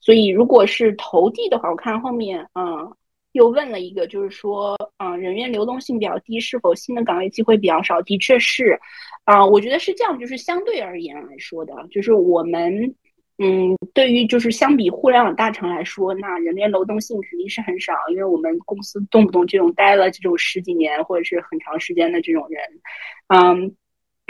所以如果是投递的话，我看后面嗯又问了一个，就是说嗯人员流动性比较低，是否新的岗位机会比较少？的确是，啊，我觉得是这样，就是相对而言来说的，就是我们。嗯，对于就是相比互联网大厂来说，那人员流动性肯定是很少，因为我们公司动不动这种待了这种十几年或者是很长时间的这种人，嗯，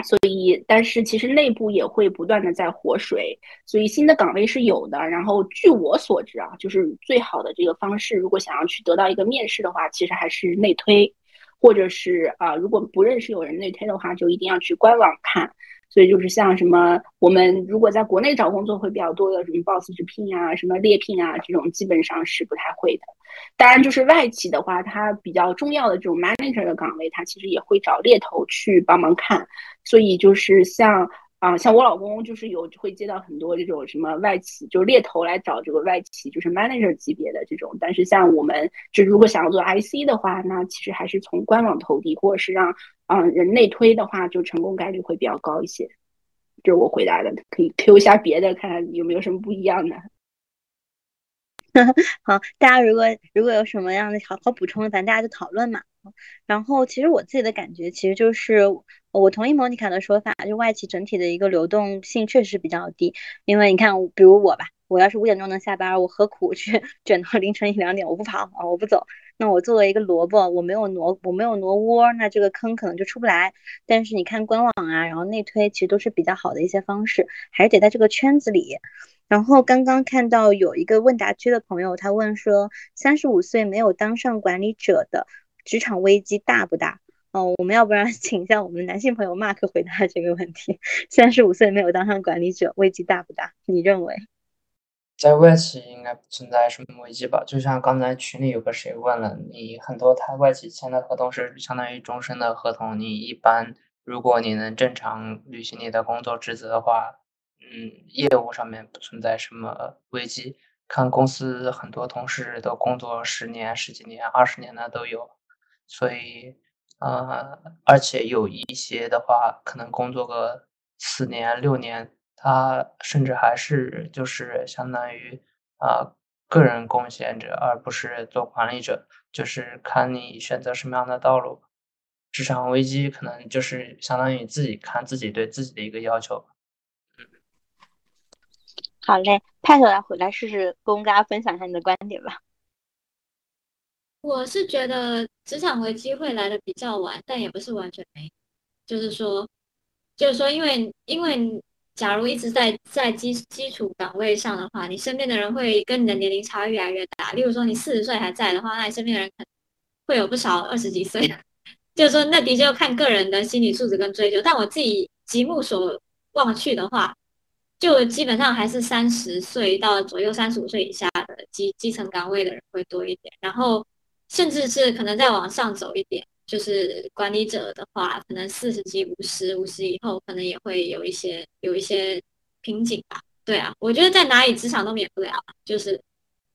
所以但是其实内部也会不断的在活水，所以新的岗位是有的。然后据我所知啊，就是最好的这个方式，如果想要去得到一个面试的话，其实还是内推。或者是啊，如果不认识有人内推的话，就一定要去官网看。所以就是像什么，我们如果在国内找工作会比较多的，什么 Boss 直聘啊，什么猎聘啊，这种基本上是不太会的。当然，就是外企的话，它比较重要的这种 manager 的岗位，它其实也会找猎头去帮忙看。所以就是像。啊，像我老公就是有会接到很多这种什么外企，就是猎头来找这个外企，就是 manager 级别的这种。但是像我们，就如果想要做 IC 的话，那其实还是从官网投递，或者是让嗯人内推的话，就成功概率会比较高一些。这是我回答的，可以 Q 一下别的，看看有没有什么不一样的。*laughs* 好，大家如果如果有什么样的好好补充，咱大家就讨论嘛。然后其实我自己的感觉，其实就是。我同意莫妮卡的说法，就外企整体的一个流动性确实比较低。因为你看，比如我吧，我要是五点钟能下班，我何苦去 *laughs* 卷到凌晨一两点？我不跑啊，我不走。那我作为一个萝卜，我没有挪，我没有挪窝，那这个坑可能就出不来。但是你看官网啊，然后内推，其实都是比较好的一些方式，还是得在这个圈子里。然后刚刚看到有一个问答区的朋友，他问说，三十五岁没有当上管理者的职场危机大不大？哦，我们要不然 *laughs* 请一下我们的男性朋友 Mark 回答这个问题。三十五岁没有当上管理者，危机大不大？你认为？在外企应该不存在什么危机吧？就像刚才群里有个谁问了，你很多他外企签的合同是相当于终身的合同，你一般如果你能正常履行你的工作职责的话，嗯，业务上面不存在什么危机。看公司很多同事都工作十年、十几年、二十年的都有，所以。呃，而且有一些的话，可能工作个四年六年，他甚至还是就是相当于啊个人贡献者，而不是做管理者，就是看你选择什么样的道路。职场危机可能就是相当于自己看自己对自己的一个要求。嗯，好嘞，派特来回来试试跟大家分享一下你的观点吧。我是觉得职场危机会来的比较晚，但也不是完全没。就是说，就是说，因为因为假如一直在在基基础岗位上的话，你身边的人会跟你的年龄差越来越大。例如说，你四十岁还在的话，那你身边的人可能会有不少二十几岁。*laughs* 就是说，那的确要看个人的心理素质跟追求。但我自己极目所望去的话，就基本上还是三十岁到左右、三十五岁以下的基基层岗位的人会多一点。然后。甚至是可能再往上走一点，就是管理者的话，可能四十级、五十、五十以后，可能也会有一些有一些瓶颈吧。对啊，我觉得在哪里职场都免不了，就是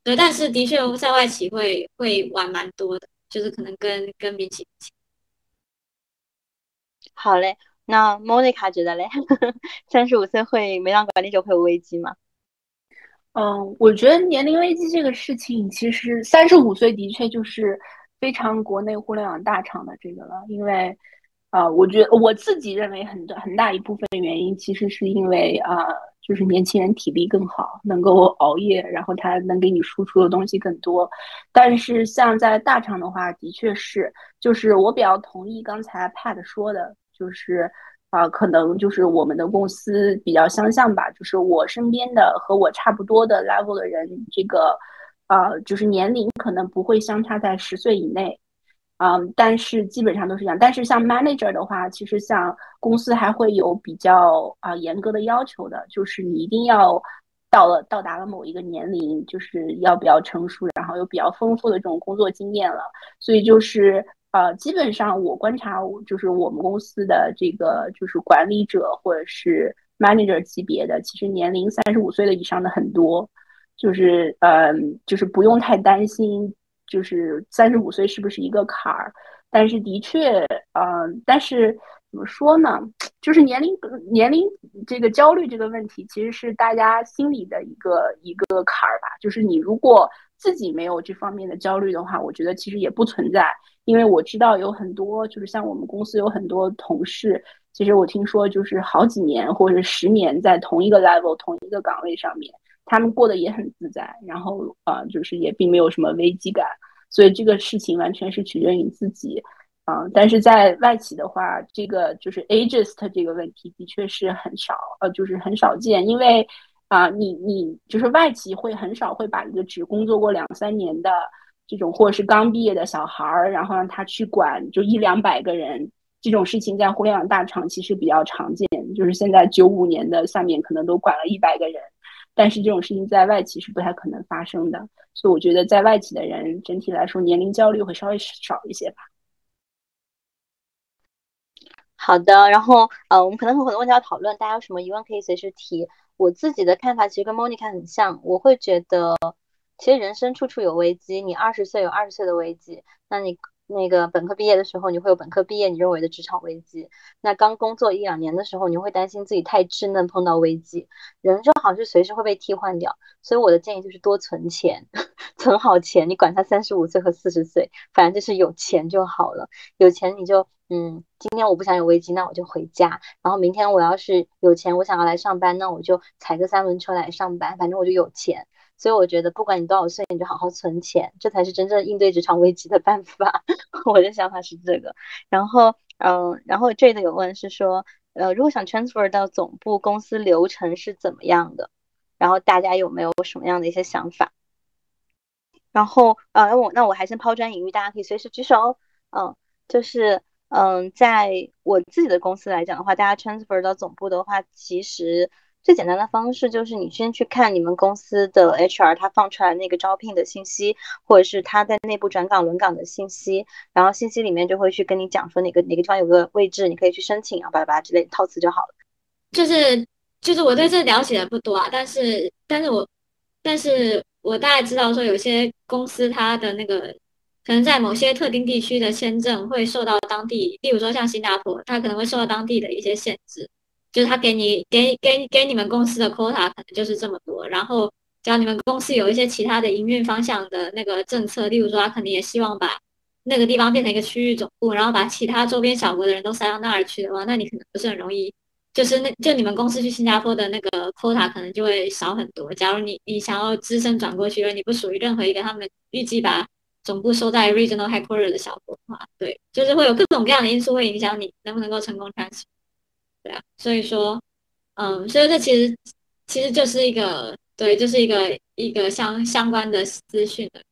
对，但是的确在外企会会玩蛮多的，就是可能跟跟民企。好嘞，那莫妮卡觉得嘞，*laughs* 三十五岁会没当管理者会有危机吗？嗯，我觉得年龄危机这个事情，其实三十五岁的确就是非常国内互联网大厂的这个了。因为，啊，我觉得我自己认为很很大一部分的原因，其实是因为啊，就是年轻人体力更好，能够熬夜，然后他能给你输出的东西更多。但是像在大厂的话，的确是，就是我比较同意刚才 Pat 说的，就是。啊，可能就是我们的公司比较相像吧，就是我身边的和我差不多的 level 的人，这个，呃，就是年龄可能不会相差在十岁以内，嗯，但是基本上都是一样。但是像 manager 的话，其实像公司还会有比较啊严格的要求的，就是你一定要到了到达了某一个年龄，就是要比较成熟，然后有比较丰富的这种工作经验了，所以就是。呃，基本上我观察，就是我们公司的这个就是管理者或者是 manager 级别的，其实年龄三十五岁的以上的很多，就是嗯，就是不用太担心，就是三十五岁是不是一个坎儿。但是的确，嗯，但是怎么说呢？就是年龄年龄这个焦虑这个问题，其实是大家心里的一个一个坎儿吧。就是你如果自己没有这方面的焦虑的话，我觉得其实也不存在。因为我知道有很多，就是像我们公司有很多同事，其实我听说就是好几年或者十年在同一个 level、同一个岗位上面，他们过得也很自在，然后啊，就是也并没有什么危机感，所以这个事情完全是取决于你自己，啊，但是在外企的话，这个就是 ageist 这个问题的确是很少，呃，就是很少见，因为。啊，你你就是外企会很少会把一个只工作过两三年的这种或者是刚毕业的小孩儿，然后让他去管就一两百个人，这种事情在互联网大厂其实比较常见。就是现在九五年的下面可能都管了一百个人，但是这种事情在外企是不太可能发生的。所以我觉得在外企的人整体来说年龄焦虑会稍微少一些吧。好的，然后呃，我们可能有很多问题要讨论，大家有什么疑问可以随时提。我自己的看法其实跟 Monica 很像，我会觉得其实人生处处有危机，你二十岁有二十岁的危机，那你。那个本科毕业的时候，你会有本科毕业你认为的职场危机。那刚工作一两年的时候，你会担心自己太稚嫩碰到危机。人就好是随时会被替换掉，所以我的建议就是多存钱，*laughs* 存好钱。你管他三十五岁和四十岁，反正就是有钱就好了。有钱你就嗯，今天我不想有危机，那我就回家。然后明天我要是有钱，我想要来上班，那我就踩个三轮车来上班，反正我就有钱。所以我觉得，不管你多少岁，你就好好存钱，这才是真正应对职场危机的办法。*laughs* 我的想法是这个。然后，嗯，然后这个有问是说，呃，如果想 transfer 到总部，公司流程是怎么样的？然后大家有没有什么样的一些想法？然后，呃，我那我还是抛砖引玉，大家可以随时举手。嗯，就是，嗯，在我自己的公司来讲的话，大家 transfer 到总部的话，其实。最简单的方式就是你先去看你们公司的 HR 他放出来那个招聘的信息，或者是他在内部转岗轮岗的信息，然后信息里面就会去跟你讲说哪个哪个地方有个位置，你可以去申请啊，巴拉巴拉之类套词就好了。就是就是我对这了解的不多啊，但是但是我但是我大概知道说有些公司它的那个可能在某些特定地区的签证会受到当地，例如说像新加坡，它可能会受到当地的一些限制。就是他给你给给给你们公司的 quota 可能就是这么多，然后只要你们公司有一些其他的营运方向的那个政策，例如说他肯定也希望把那个地方变成一个区域总部，然后把其他周边小国的人都塞到那儿去的话，那你可能不是很容易，就是那就你们公司去新加坡的那个 quota 可能就会少很多。假如你你想要资深转过去，而你不属于任何一个他们预计把总部收在 regional headquarters 的小国的话，对，就是会有各种各样的因素会影响你能不能够成功 transfer。对啊，所以说，嗯，所以这其实其实就是一个对，就是一个一个相相关的资讯的。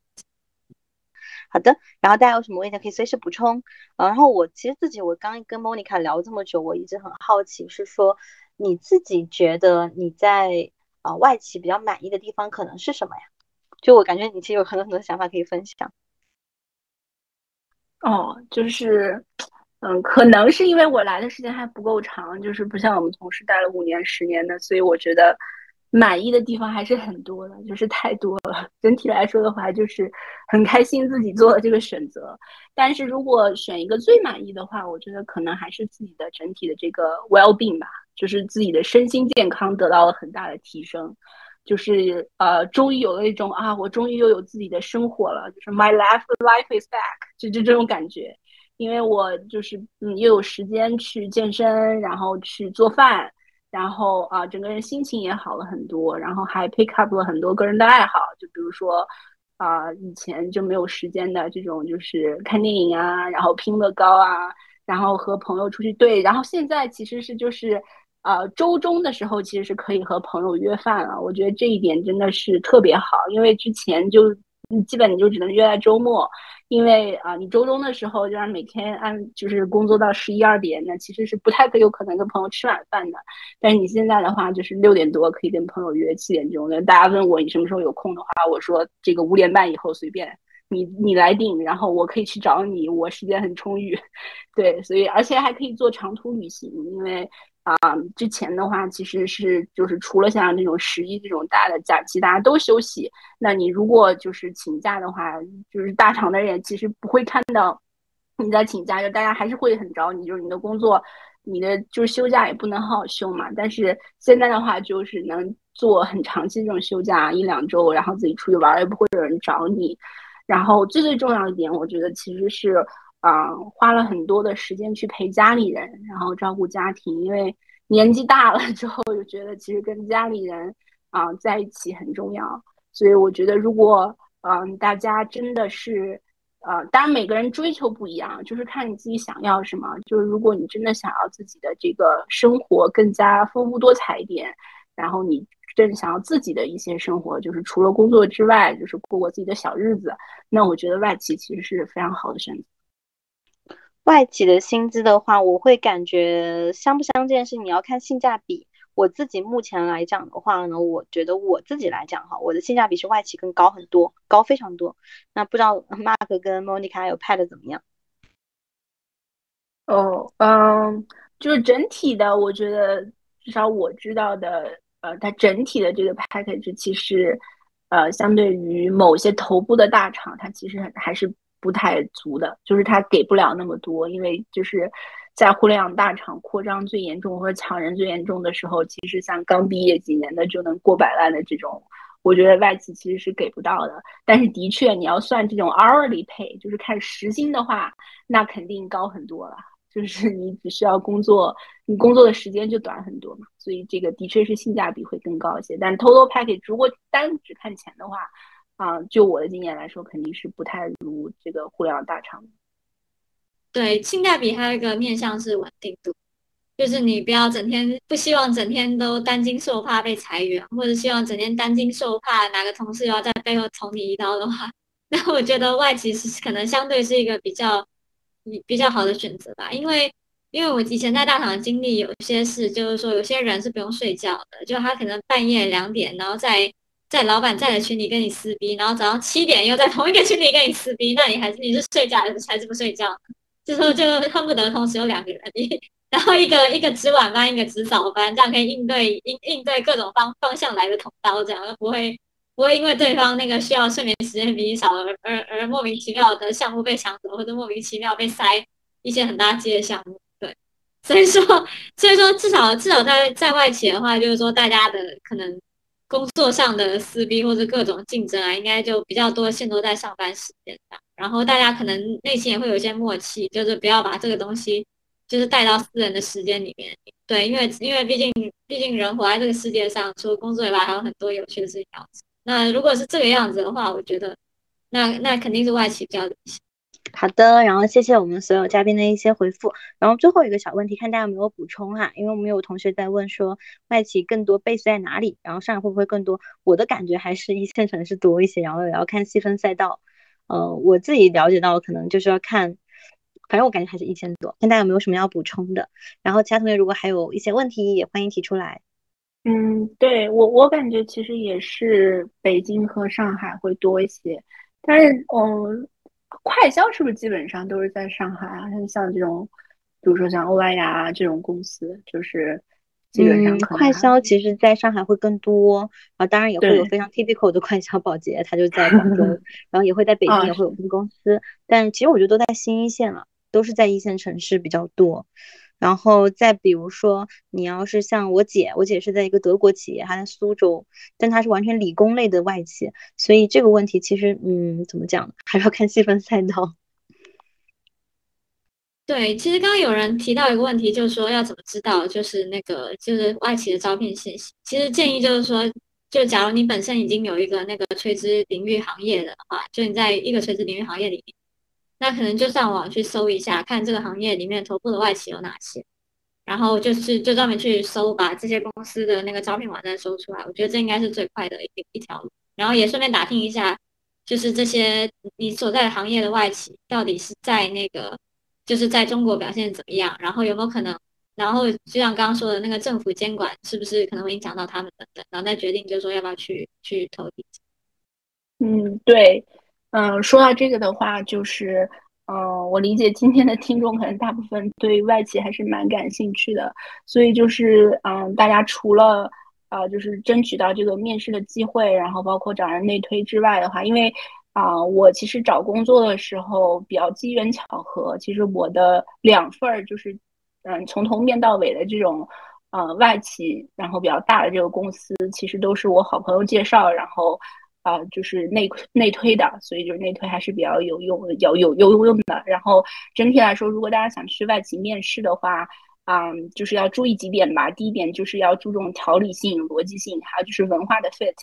好的，然后大家有什么问题可以随时补充。然后我其实自己，我刚跟 Monica 聊这么久，我一直很好奇，是说你自己觉得你在啊外企比较满意的地方可能是什么呀？就我感觉你其实有很多很多想法可以分享。哦，就是。嗯，可能是因为我来的时间还不够长，就是不像我们同事待了五年、十年的，所以我觉得满意的地方还是很多的，就是太多了。整体来说的话，就是很开心自己做了这个选择。但是如果选一个最满意的话，我觉得可能还是自己的整体的这个 well being 吧，就是自己的身心健康得到了很大的提升，就是呃，终于有了一种啊，我终于又有自己的生活了，就是 my life life is back，就就这种感觉。因为我就是嗯，又有时间去健身，然后去做饭，然后啊，整个人心情也好了很多，然后还 pick up 了很多个人的爱好，就比如说啊，以前就没有时间的这种，就是看电影啊，然后拼乐高啊，然后和朋友出去对，然后现在其实是就是呃，周中的时候其实是可以和朋友约饭了，我觉得这一点真的是特别好，因为之前就基本你就只能约在周末。因为啊，你周中的时候，就是每天按就是工作到十一二点，那其实是不太可有可能跟朋友吃晚饭的。但是你现在的话，就是六点多可以跟朋友约七点钟。那大家问我你什么时候有空的话，我说这个五点半以后随便你你来定，然后我可以去找你，我时间很充裕。*laughs* 对，所以而且还可以做长途旅行，因为。啊，之前的话其实是就是除了像这种十一这种大的假期，大家都休息。那你如果就是请假的话，就是大厂的人其实不会看到你在请假，就大家还是会很找你，就是你的工作，你的就是休假也不能好好休嘛。但是现在的话，就是能做很长期这种休假一两周，然后自己出去玩，也不会有人找你。然后最最重要一点，我觉得其实是。啊，花了很多的时间去陪家里人，然后照顾家庭，因为年纪大了之后，就觉得其实跟家里人啊在一起很重要。所以我觉得，如果嗯大家真的是呃，当然每个人追求不一样，就是看你自己想要什么。就是如果你真的想要自己的这个生活更加丰富多彩一点，然后你真的想要自己的一些生活，就是除了工作之外，就是过过自己的小日子，那我觉得外企其实是非常好的选择。外企的薪资的话，我会感觉相不相见是你要看性价比。我自己目前来讲的话呢，我觉得我自己来讲哈，我的性价比是外企更高很多，高非常多。那不知道 Mark 跟 Monica 有 Pat 怎么样？哦，嗯，就是整体的，我觉得至少我知道的，呃，它整体的这个 package 其实，呃，相对于某些头部的大厂，它其实还是不太足的，就是它给不了那么多，因为就是。在互联网大厂扩张最严重或者抢人最严重的时候，其实像刚毕业几年的就能过百万的这种，我觉得外企其实是给不到的。但是的确，你要算这种 hourly pay，就是看时薪的话，那肯定高很多了。就是你只需要工作，你工作的时间就短很多嘛。所以这个的确是性价比会更高一些。但 total package 如果单只看钱的话，啊，就我的经验来说，肯定是不太如这个互联网大厂。对性价比还有一个面向是稳定度，就是你不要整天不希望整天都担惊受怕被裁员，或者希望整天担惊受怕哪个同事要在背后捅你一刀的话，*laughs* 那我觉得外企是可能相对是一个比较比较好的选择吧。因为因为我以前在大厂经历有些事，就是说有些人是不用睡觉的，就他可能半夜两点，然后在在老板在的群里跟你撕逼，然后早上七点又在同一个群里跟你撕逼，那你还是你是睡觉还是还是不睡觉？就说就恨不得同时有两个人，*laughs* 然后一个一个值晚班，一个值早班，这样可以应对应应对各种方方向来的捅刀，这样不会不会因为对方那个需要睡眠时间比你少而而而莫名其妙的项目被抢走，或者莫名其妙被塞一些很大剂的项目。对，所以说所以说至少至少在在外企的话，就是说大家的可能工作上的撕逼或者各种竞争啊，应该就比较多限都在上班时间上。然后大家可能内心也会有一些默契，就是不要把这个东西就是带到私人的时间里面。对，因为因为毕竟毕竟人活在这个世界上，除了工作以外，还有很多有趣的事情要做。那如果是这个样子的话，我觉得那那肯定是外企比较。好的，然后谢谢我们所有嘉宾的一些回复。然后最后一个小问题，看大家有没有补充哈？因为我们有同学在问说，外企更多 base 在哪里？然后上海会不会更多？我的感觉还是一线城市多一些，然后也要看细分赛道。呃，我自己了解到可能就是要看，反正我感觉还是一千多。看大家有没有什么要补充的？然后其他同学如果还有一些问题，也欢迎提出来。嗯，对我我感觉其实也是北京和上海会多一些，但是嗯，快销是不是基本上都是在上海啊？像像这种，比如说像欧莱雅这种公司，就是。嗯，快销其实在上海会更多，啊，当然也会有非常 typical 的快销保洁，它就在广州，*laughs* 然后也会在北京也会有分公司，但其实我觉得都在新一线了，都是在一线城市比较多。然后再比如说，你要是像我姐，我姐是在一个德国企业，还在苏州，但她是完全理工类的外企，所以这个问题其实，嗯，怎么讲，还是要看细分赛道。*laughs* 对，其实刚刚有人提到一个问题，就是说要怎么知道，就是那个就是外企的招聘信息。其实建议就是说，就假如你本身已经有一个那个垂直领域行业的话，就你在一个垂直领域行业里面，那可能就上网去搜一下，看这个行业里面头部的外企有哪些，然后就是就专门去搜，把这些公司的那个招聘网站搜出来。我觉得这应该是最快的一一条路。然后也顺便打听一下，就是这些你所在行业的外企到底是在那个。就是在中国表现怎么样，然后有没有可能，然后就像刚刚说的那个政府监管是不是可能会影响到他们等等，然后再决定就是说要不要去去投递。嗯，对，嗯，说到这个的话，就是，嗯，我理解今天的听众可能大部分对外企还是蛮感兴趣的，所以就是，嗯，大家除了，呃，就是争取到这个面试的机会，然后包括找人内推之外的话，因为。啊，我其实找工作的时候比较机缘巧合，其实我的两份儿就是，嗯，从头面到尾的这种，呃，外企，然后比较大的这个公司，其实都是我好朋友介绍，然后，啊，就是内内推的，所以就是内推还是比较有用，有有有用的。然后整体来说，如果大家想去外企面试的话，嗯，就是要注意几点吧。第一点就是要注重条理性、逻辑性，还有就是文化的 fit。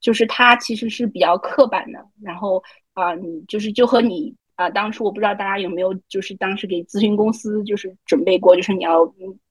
就是它其实是比较刻板的，然后啊，你就是就和你啊，当初我不知道大家有没有就是当时给咨询公司就是准备过，就是你要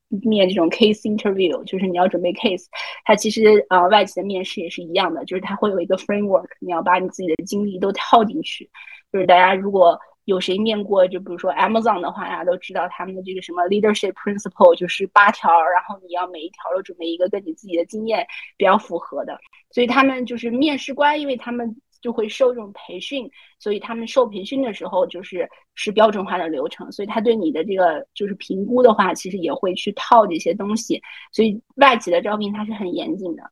面这种 case interview，就是你要准备 case，它其实啊外企的面试也是一样的，就是它会有一个 framework，你要把你自己的经历都套进去。就是大家如果有谁面过，就比如说 Amazon 的话，大家都知道他们的这个什么 leadership principle，就是八条，然后你要每一条都准备一个跟你自己的经验比较符合的。所以他们就是面试官，因为他们。就会受这种培训，所以他们受培训的时候就是是标准化的流程，所以他对你的这个就是评估的话，其实也会去套这些东西。所以外企的招聘它是很严谨的，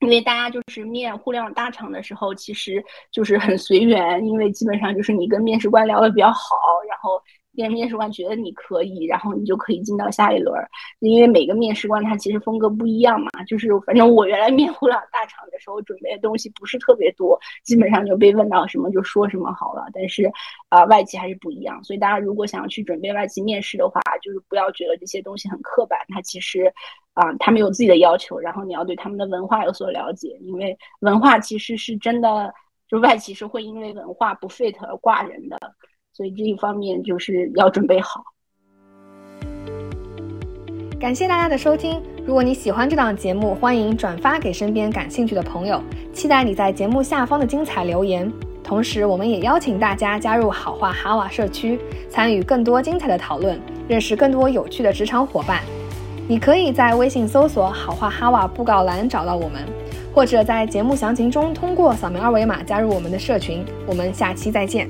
因为大家就是面互联网大厂的时候，其实就是很随缘，因为基本上就是你跟面试官聊的比较好，然后。面面试官觉得你可以，然后你就可以进到下一轮。因为每个面试官他其实风格不一样嘛，就是反正我原来面互联网大厂的时候准备的东西不是特别多，基本上就被问到什么就说什么好了。但是啊，外企还是不一样，所以大家如果想要去准备外企面试的话，就是不要觉得这些东西很刻板，它其实啊，他们有自己的要求，然后你要对他们的文化有所了解，因为文化其实是真的，就外企是会因为文化不 fit 而挂人的。所以这一方面就是要准备好。感谢大家的收听，如果你喜欢这档节目，欢迎转发给身边感兴趣的朋友。期待你在节目下方的精彩留言。同时，我们也邀请大家加入好话哈瓦社区，参与更多精彩的讨论，认识更多有趣的职场伙伴。你可以在微信搜索“好话哈瓦”布告栏找到我们，或者在节目详情中通过扫描二维码加入我们的社群。我们下期再见。